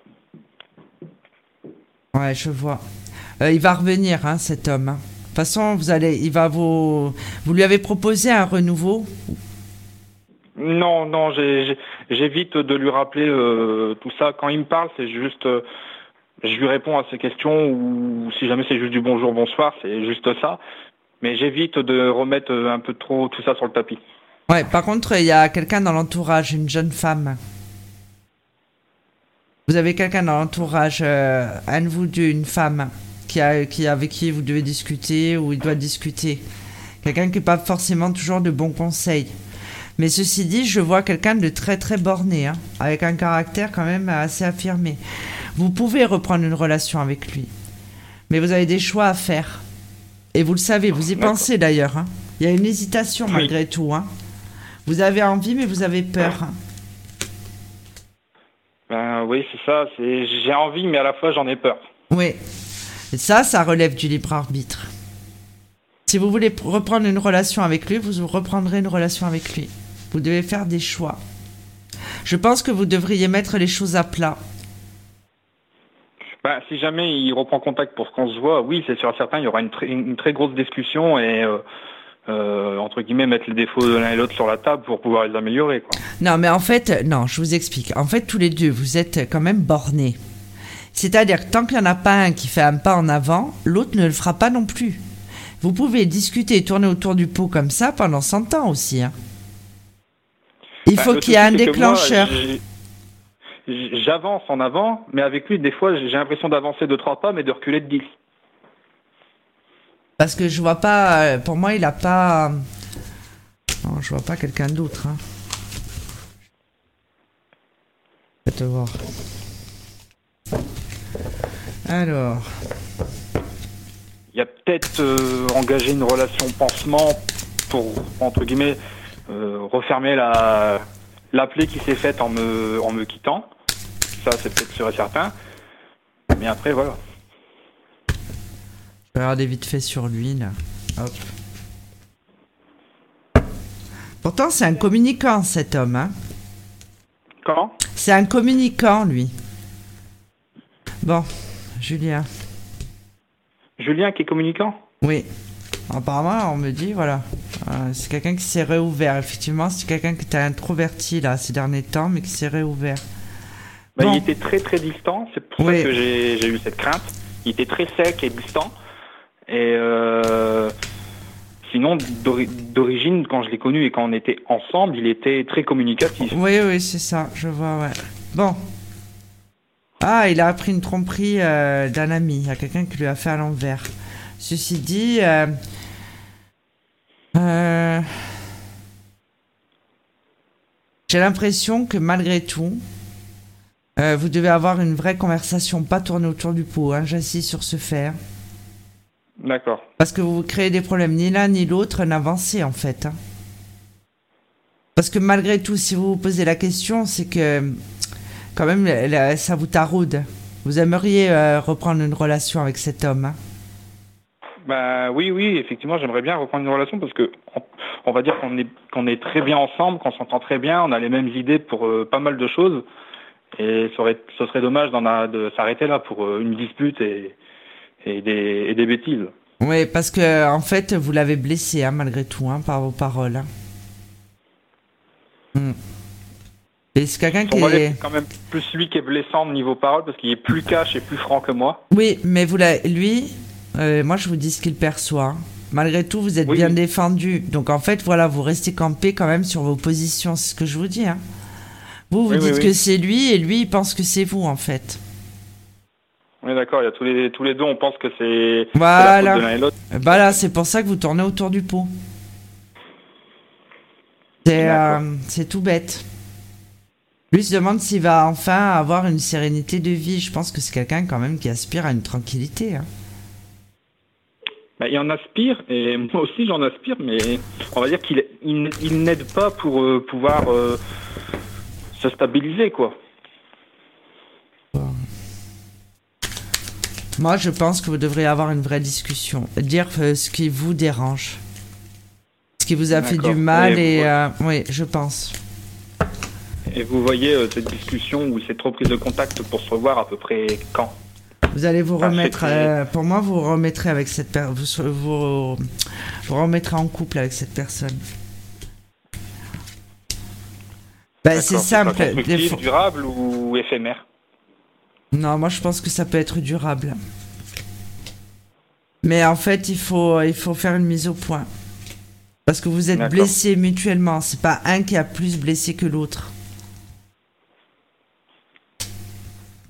ouais, je vois. Il va revenir, hein, cet homme. De toute façon, vous allez, il va vous, vous lui avez proposé un renouveau? Non, non, j'évite de lui rappeler euh, tout ça. Quand il me parle, c'est juste, euh, je lui réponds à ses questions ou si jamais c'est juste du bonjour, bonsoir, c'est juste ça. Mais j'évite de remettre euh, un peu trop tout ça sur le tapis. Ouais. Par contre, il y a quelqu'un dans l'entourage, une jeune femme. Vous avez quelqu'un dans l'entourage, euh, un de vous deux, une femme, qui a, qui avec qui vous devez discuter ou il doit discuter. Quelqu'un qui n'est pas forcément toujours de bons conseils. Mais ceci dit, je vois quelqu'un de très très borné, hein, avec un caractère quand même assez affirmé. Vous pouvez reprendre une relation avec lui. Mais vous avez des choix à faire. Et vous le savez, vous y pensez d'ailleurs. hein. Il y a une hésitation Oui. malgré tout. hein. Vous avez envie, mais vous avez peur. Ben oui, c'est ça. J'ai envie, mais à la fois j'en ai peur. Oui. Et ça, ça relève du libre arbitre. Si vous voulez reprendre une relation avec lui, vous reprendrez une relation avec lui. Vous devez faire des choix. Je pense que vous devriez mettre les choses à plat. Ben, si jamais il reprend contact pour qu'on se voit, oui, c'est sûr et certain, il y aura une, très- une très grosse discussion et euh, euh, entre guillemets mettre les défauts de l'un et l'autre sur la table pour pouvoir les améliorer. Quoi. Non, mais en fait, non, je vous explique. En fait, tous les deux, vous êtes quand même bornés. C'est-à-dire que tant qu'il n'y en a pas un qui fait un pas en avant, l'autre ne le fera pas non plus. Vous pouvez discuter et tourner autour du pot comme ça pendant 100 ans aussi. hein. Il Ben, faut qu'il y ait un déclencheur. J'avance en avant, mais avec lui, des fois, j'ai l'impression d'avancer de trois pas, mais de reculer de 10. Parce que je vois pas. euh, Pour moi, il a pas. Non, je vois pas quelqu'un d'autre. Hein. Je vais te voir. Alors. Il y a peut-être euh, engagé une relation pansement pour, entre guillemets, euh, refermer la, la plaie qui s'est faite en me, en me quittant. Ça, c'est peut-être sûr et certain. Mais après, voilà. Je vais regarder vite fait sur lui, là. Hop. Pourtant, c'est un communicant, cet homme. Hein. Comment? C'est un communicant, lui. Bon, Julien. Julien qui est communicant Oui. Apparemment, on me dit, voilà. Euh, c'est quelqu'un qui s'est réouvert. Effectivement, c'est quelqu'un qui était introverti, là, ces derniers temps, mais qui s'est réouvert. Bah, Bon. Il était très très distant, c'est pour Oui. ça que j'ai eu cette crainte. Il était très sec et distant. Et euh, sinon, d'ori- d'origine, quand je l'ai connu et quand on était ensemble, il était très communicatif. Oui, oui, c'est ça, je vois, ouais. Bon. Ah, il a appris une tromperie euh, d'un ami. Il y a quelqu'un qui lui a fait à l'envers. Ceci dit, euh, euh, j'ai l'impression que malgré tout, vous devez avoir une vraie conversation, pas tourner autour du pot. Hein, J'insiste sur ce fait. hein. D'accord. Parce que vous créez des problèmes. Ni l'un ni l'autre n'avancez en fait. hein. Parce que malgré tout, si vous vous posez la question, c'est que quand même ça vous taraude. Vous aimeriez euh, reprendre une relation avec cet homme. hein? Bah oui, oui, effectivement, j'aimerais bien reprendre une relation parce que on, on va dire qu'on est qu'on est très bien ensemble, qu'on s'entend très bien, on a les mêmes idées pour euh, pas mal de choses, et ça aurait, ce serait dommage d'en a- de s'arrêter là pour euh, une dispute et, et des et des bêtises. Oui, parce que en fait, vous l'avez blessé hein, malgré tout hein, par vos paroles. hein. Et c'est quelqu'un qui est... quand même plus lui qui est blessant au niveau parole parce qu'il est plus cash et plus franc que moi. Oui, mais vous lui, euh, moi je vous dis ce qu'il perçoit. Malgré tout, vous êtes Oui. bien défendu. Donc en fait, voilà, vous restez campé quand même sur vos positions. C'est ce que je vous dis. hein. Vous, vous Oui, oui, dites oui. que c'est lui et lui, il pense que c'est vous en fait. Est d'accord, il y a tous les tous les deux, on pense que c'est Voilà. de l'autre. Bah c'est pour ça que vous tournez autour du pot. C'est euh, c'est tout bête. Lui se demande s'il va enfin avoir une sérénité de vie. Je pense que c'est quelqu'un quand même qui aspire à une tranquillité. hein. Bah, il en aspire, et moi aussi j'en aspire, mais on va dire qu'il il, il n'aide pas pour euh, pouvoir euh, se stabiliser, quoi. Moi, je pense que vous devriez avoir une vraie discussion. Dire euh, ce qui vous dérange. Ce qui vous a fait du mal Et euh, oui, je pense. Et vous voyez euh, cette discussion ou cette reprise de contact pour se revoir à peu près quand? Vous allez vous remettre... euh, pour moi, vous remettrez avec cette personne... Vous, vous, vous remettrez en couple avec cette personne. Bah, c'est simple. constructif, durable ou éphémère? Non, moi je pense que ça peut être durable. Mais en fait, il faut, il faut faire une mise au point. Parce que vous êtes blessés mutuellement. C'est pas un qui a plus blessé que l'autre.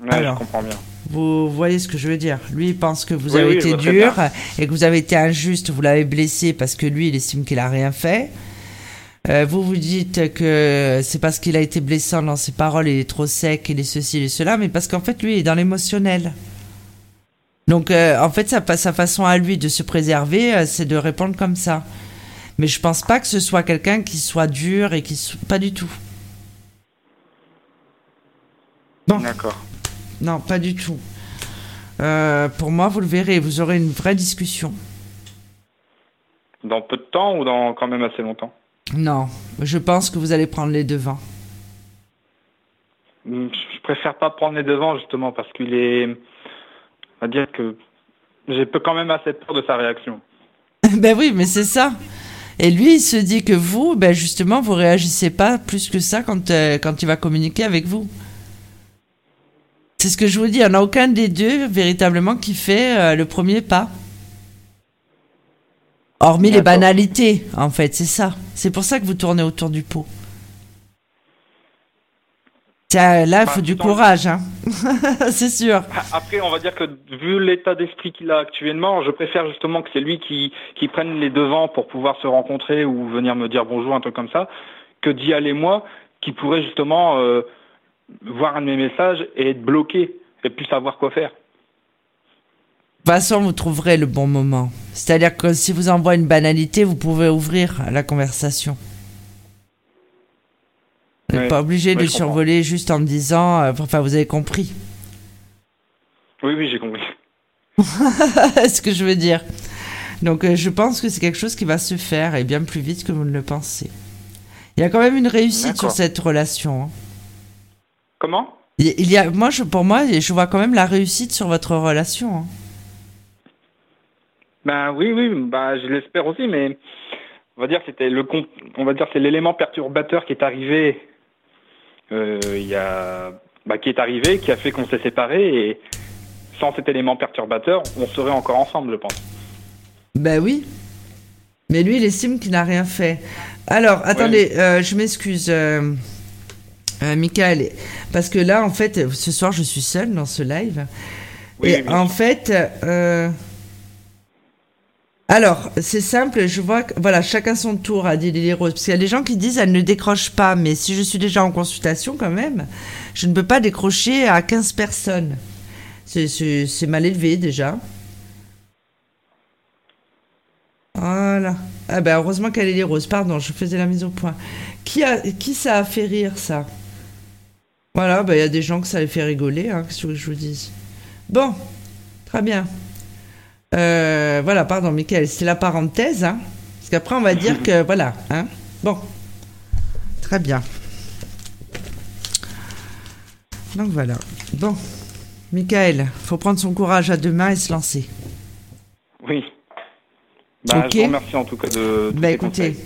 Ouais, Alors. je comprends bien. Vous voyez ce que je veux dire Lui, il pense que vous Oui, avez oui, été très dur et que vous avez été injuste, vous l'avez blessé parce que lui, il estime qu'il a rien fait. Euh, vous vous dites que c'est parce qu'il a été blessant dans ses paroles, il est trop sec, il est ceci, il est cela, mais parce qu'en fait, lui, il est dans l'émotionnel. Donc, euh, en fait, sa, sa façon à lui de se préserver, euh, c'est de répondre comme ça. Mais je pense pas que ce soit quelqu'un qui soit dur et qui soit... Pas du tout. Bon. D'accord. Non, pas du tout. Euh, pour moi, vous le verrez, vous aurez une vraie discussion. Dans peu de temps ou dans quand même assez longtemps? Non, je pense que vous allez prendre les devants. Hmm, Je préfère pas prendre les devants justement parce qu'il est, on va dire que j'ai quand même assez peur de sa réaction. ben oui, mais c'est ça. Et lui, il se dit que vous, ben justement, vous réagissez pas plus que ça quand, euh, quand il va communiquer avec vous. C'est ce que je vous dis, il n'y en a aucun des deux véritablement qui fait euh, le premier pas. Hormis les banalités, en fait, c'est ça. C'est pour ça que vous tournez autour du pot. Tiens, là, il faut Bah, du courage, hein. c'est sûr. Après, on va dire que vu l'état d'esprit qu'il a actuellement, je préfère justement que c'est lui qui, qui prenne les devants pour pouvoir se rencontrer ou venir me dire bonjour, un truc comme ça, que d'y aller moi, qui pourrait justement euh, voir un de mes messages et être bloqué et plus savoir quoi faire. De toute façon, vous trouverez le bon moment. C'est-à-dire que si vous envoie une banalité, vous pouvez ouvrir la conversation. Vous n'êtes Ouais. pas obligé Ouais, de comprends. survoler juste en disant... euh, Enfin, vous avez compris Oui, oui, j'ai compris. ce que je veux dire. Donc, euh, je pense que c'est quelque chose qui va se faire et bien plus vite que vous ne le pensez. Il y a quand même une réussite sur cette relation. hein. Comment? Il y a, moi, je, pour moi, je vois quand même la réussite sur votre relation. hein. Ben oui, oui, bah je l'espère aussi, mais on va dire que c'était le on va dire c'est l'élément perturbateur qui est arrivé euh, il y a bah, qui est arrivé, qui a fait qu'on s'est séparés et sans cet élément perturbateur, on serait encore ensemble, je pense. Ben oui. Mais lui, il estime qu'il n'a rien fait. Alors, attendez, euh, je m'excuse, euh, euh, Michael, parce que là, en fait, ce soir, je suis seule dans ce live. Oui, et en sûr. fait, euh, alors, c'est simple, je vois que, voilà, chacun son tour, a dit Lily Rose. Parce qu'il y a des gens qui disent, elle ne décroche pas, mais si je suis déjà en consultation, quand même, je ne peux pas décrocher à 15 personnes. C'est- mal élevé, déjà. Voilà. Ah ben heureusement qu'elle est les roses. Pardon, je faisais la mise au point. Qui, a, qui ça a fait rire, ça? Voilà, ben il y a des gens que ça les fait rigoler, hein, qu'est-ce que je vous dise? Bon, très bien. Euh, voilà, pardon, Michael, c'est la parenthèse, hein, parce qu'après on va dire que, voilà, hein. Bon, très bien. Donc voilà. Bon, Michael, faut prendre son courage à deux mains et se lancer. Oui. Bah, Ok. Je vous remercie en tout cas de Bah écoutez, conseils.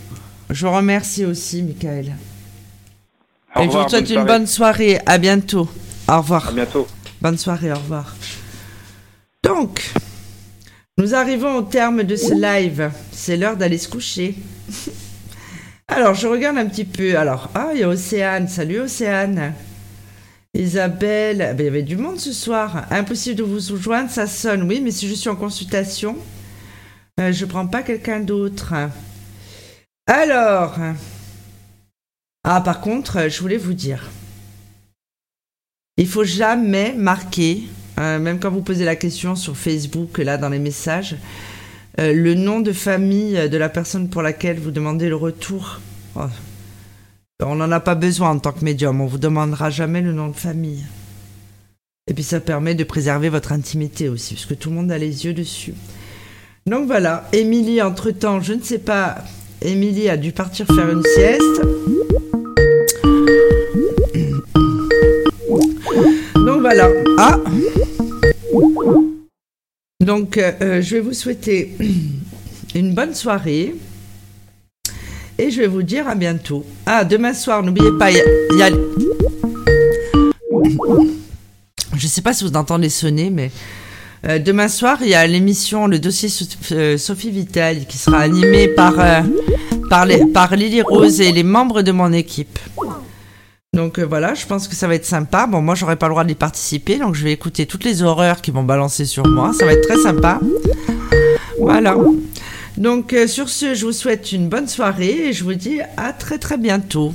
je vous remercie aussi, Michael. Au et je vous souhaite une soirée. bonne soirée. À bientôt. Au revoir. À bientôt. Bonne soirée, au revoir. Donc, nous arrivons au terme de ce live. C'est l'heure d'aller se coucher. Alors, je regarde un petit peu. Alors, ah, il y a Océane. Salut Océane. Isabelle. Ah ben, il y avait du monde ce soir. Impossible de vous joindre, ça sonne. Oui, mais si je suis en consultation, euh, je prends pas quelqu'un d'autre. Alors. Ah, par contre, euh, je voulais vous dire. Il faut jamais marquer, euh, même quand vous posez la question sur Facebook, là dans les messages, euh, le nom de famille de la personne pour laquelle vous demandez le retour. Oh. On n'en a pas besoin en tant que médium, on vous demandera jamais le nom de famille. Et puis ça permet de préserver votre intimité aussi, parce que tout le monde a les yeux dessus. Donc voilà, Émilie, entre-temps, je ne sais pas, Émilie a dû partir faire une sieste. Voilà. Ah Donc euh, euh, je vais vous souhaiter une bonne soirée. Et je vais vous dire à bientôt. Ah, demain soir, n'oubliez pas, il y a-. Je sais pas si vous entendez sonner, mais euh, demain soir, il y a l'émission Le dossier So- Sophie Vital qui sera animée par Lily Rose et les membres de mon équipe. Donc euh, voilà, je pense que ça va être sympa. Bon, moi, j'aurai pas le droit d'y participer, donc je vais écouter toutes les horreurs qui vont balancer sur moi. Ça va être très sympa. Voilà. Donc euh, sur ce, je vous souhaite une bonne soirée et je vous dis à très très bientôt.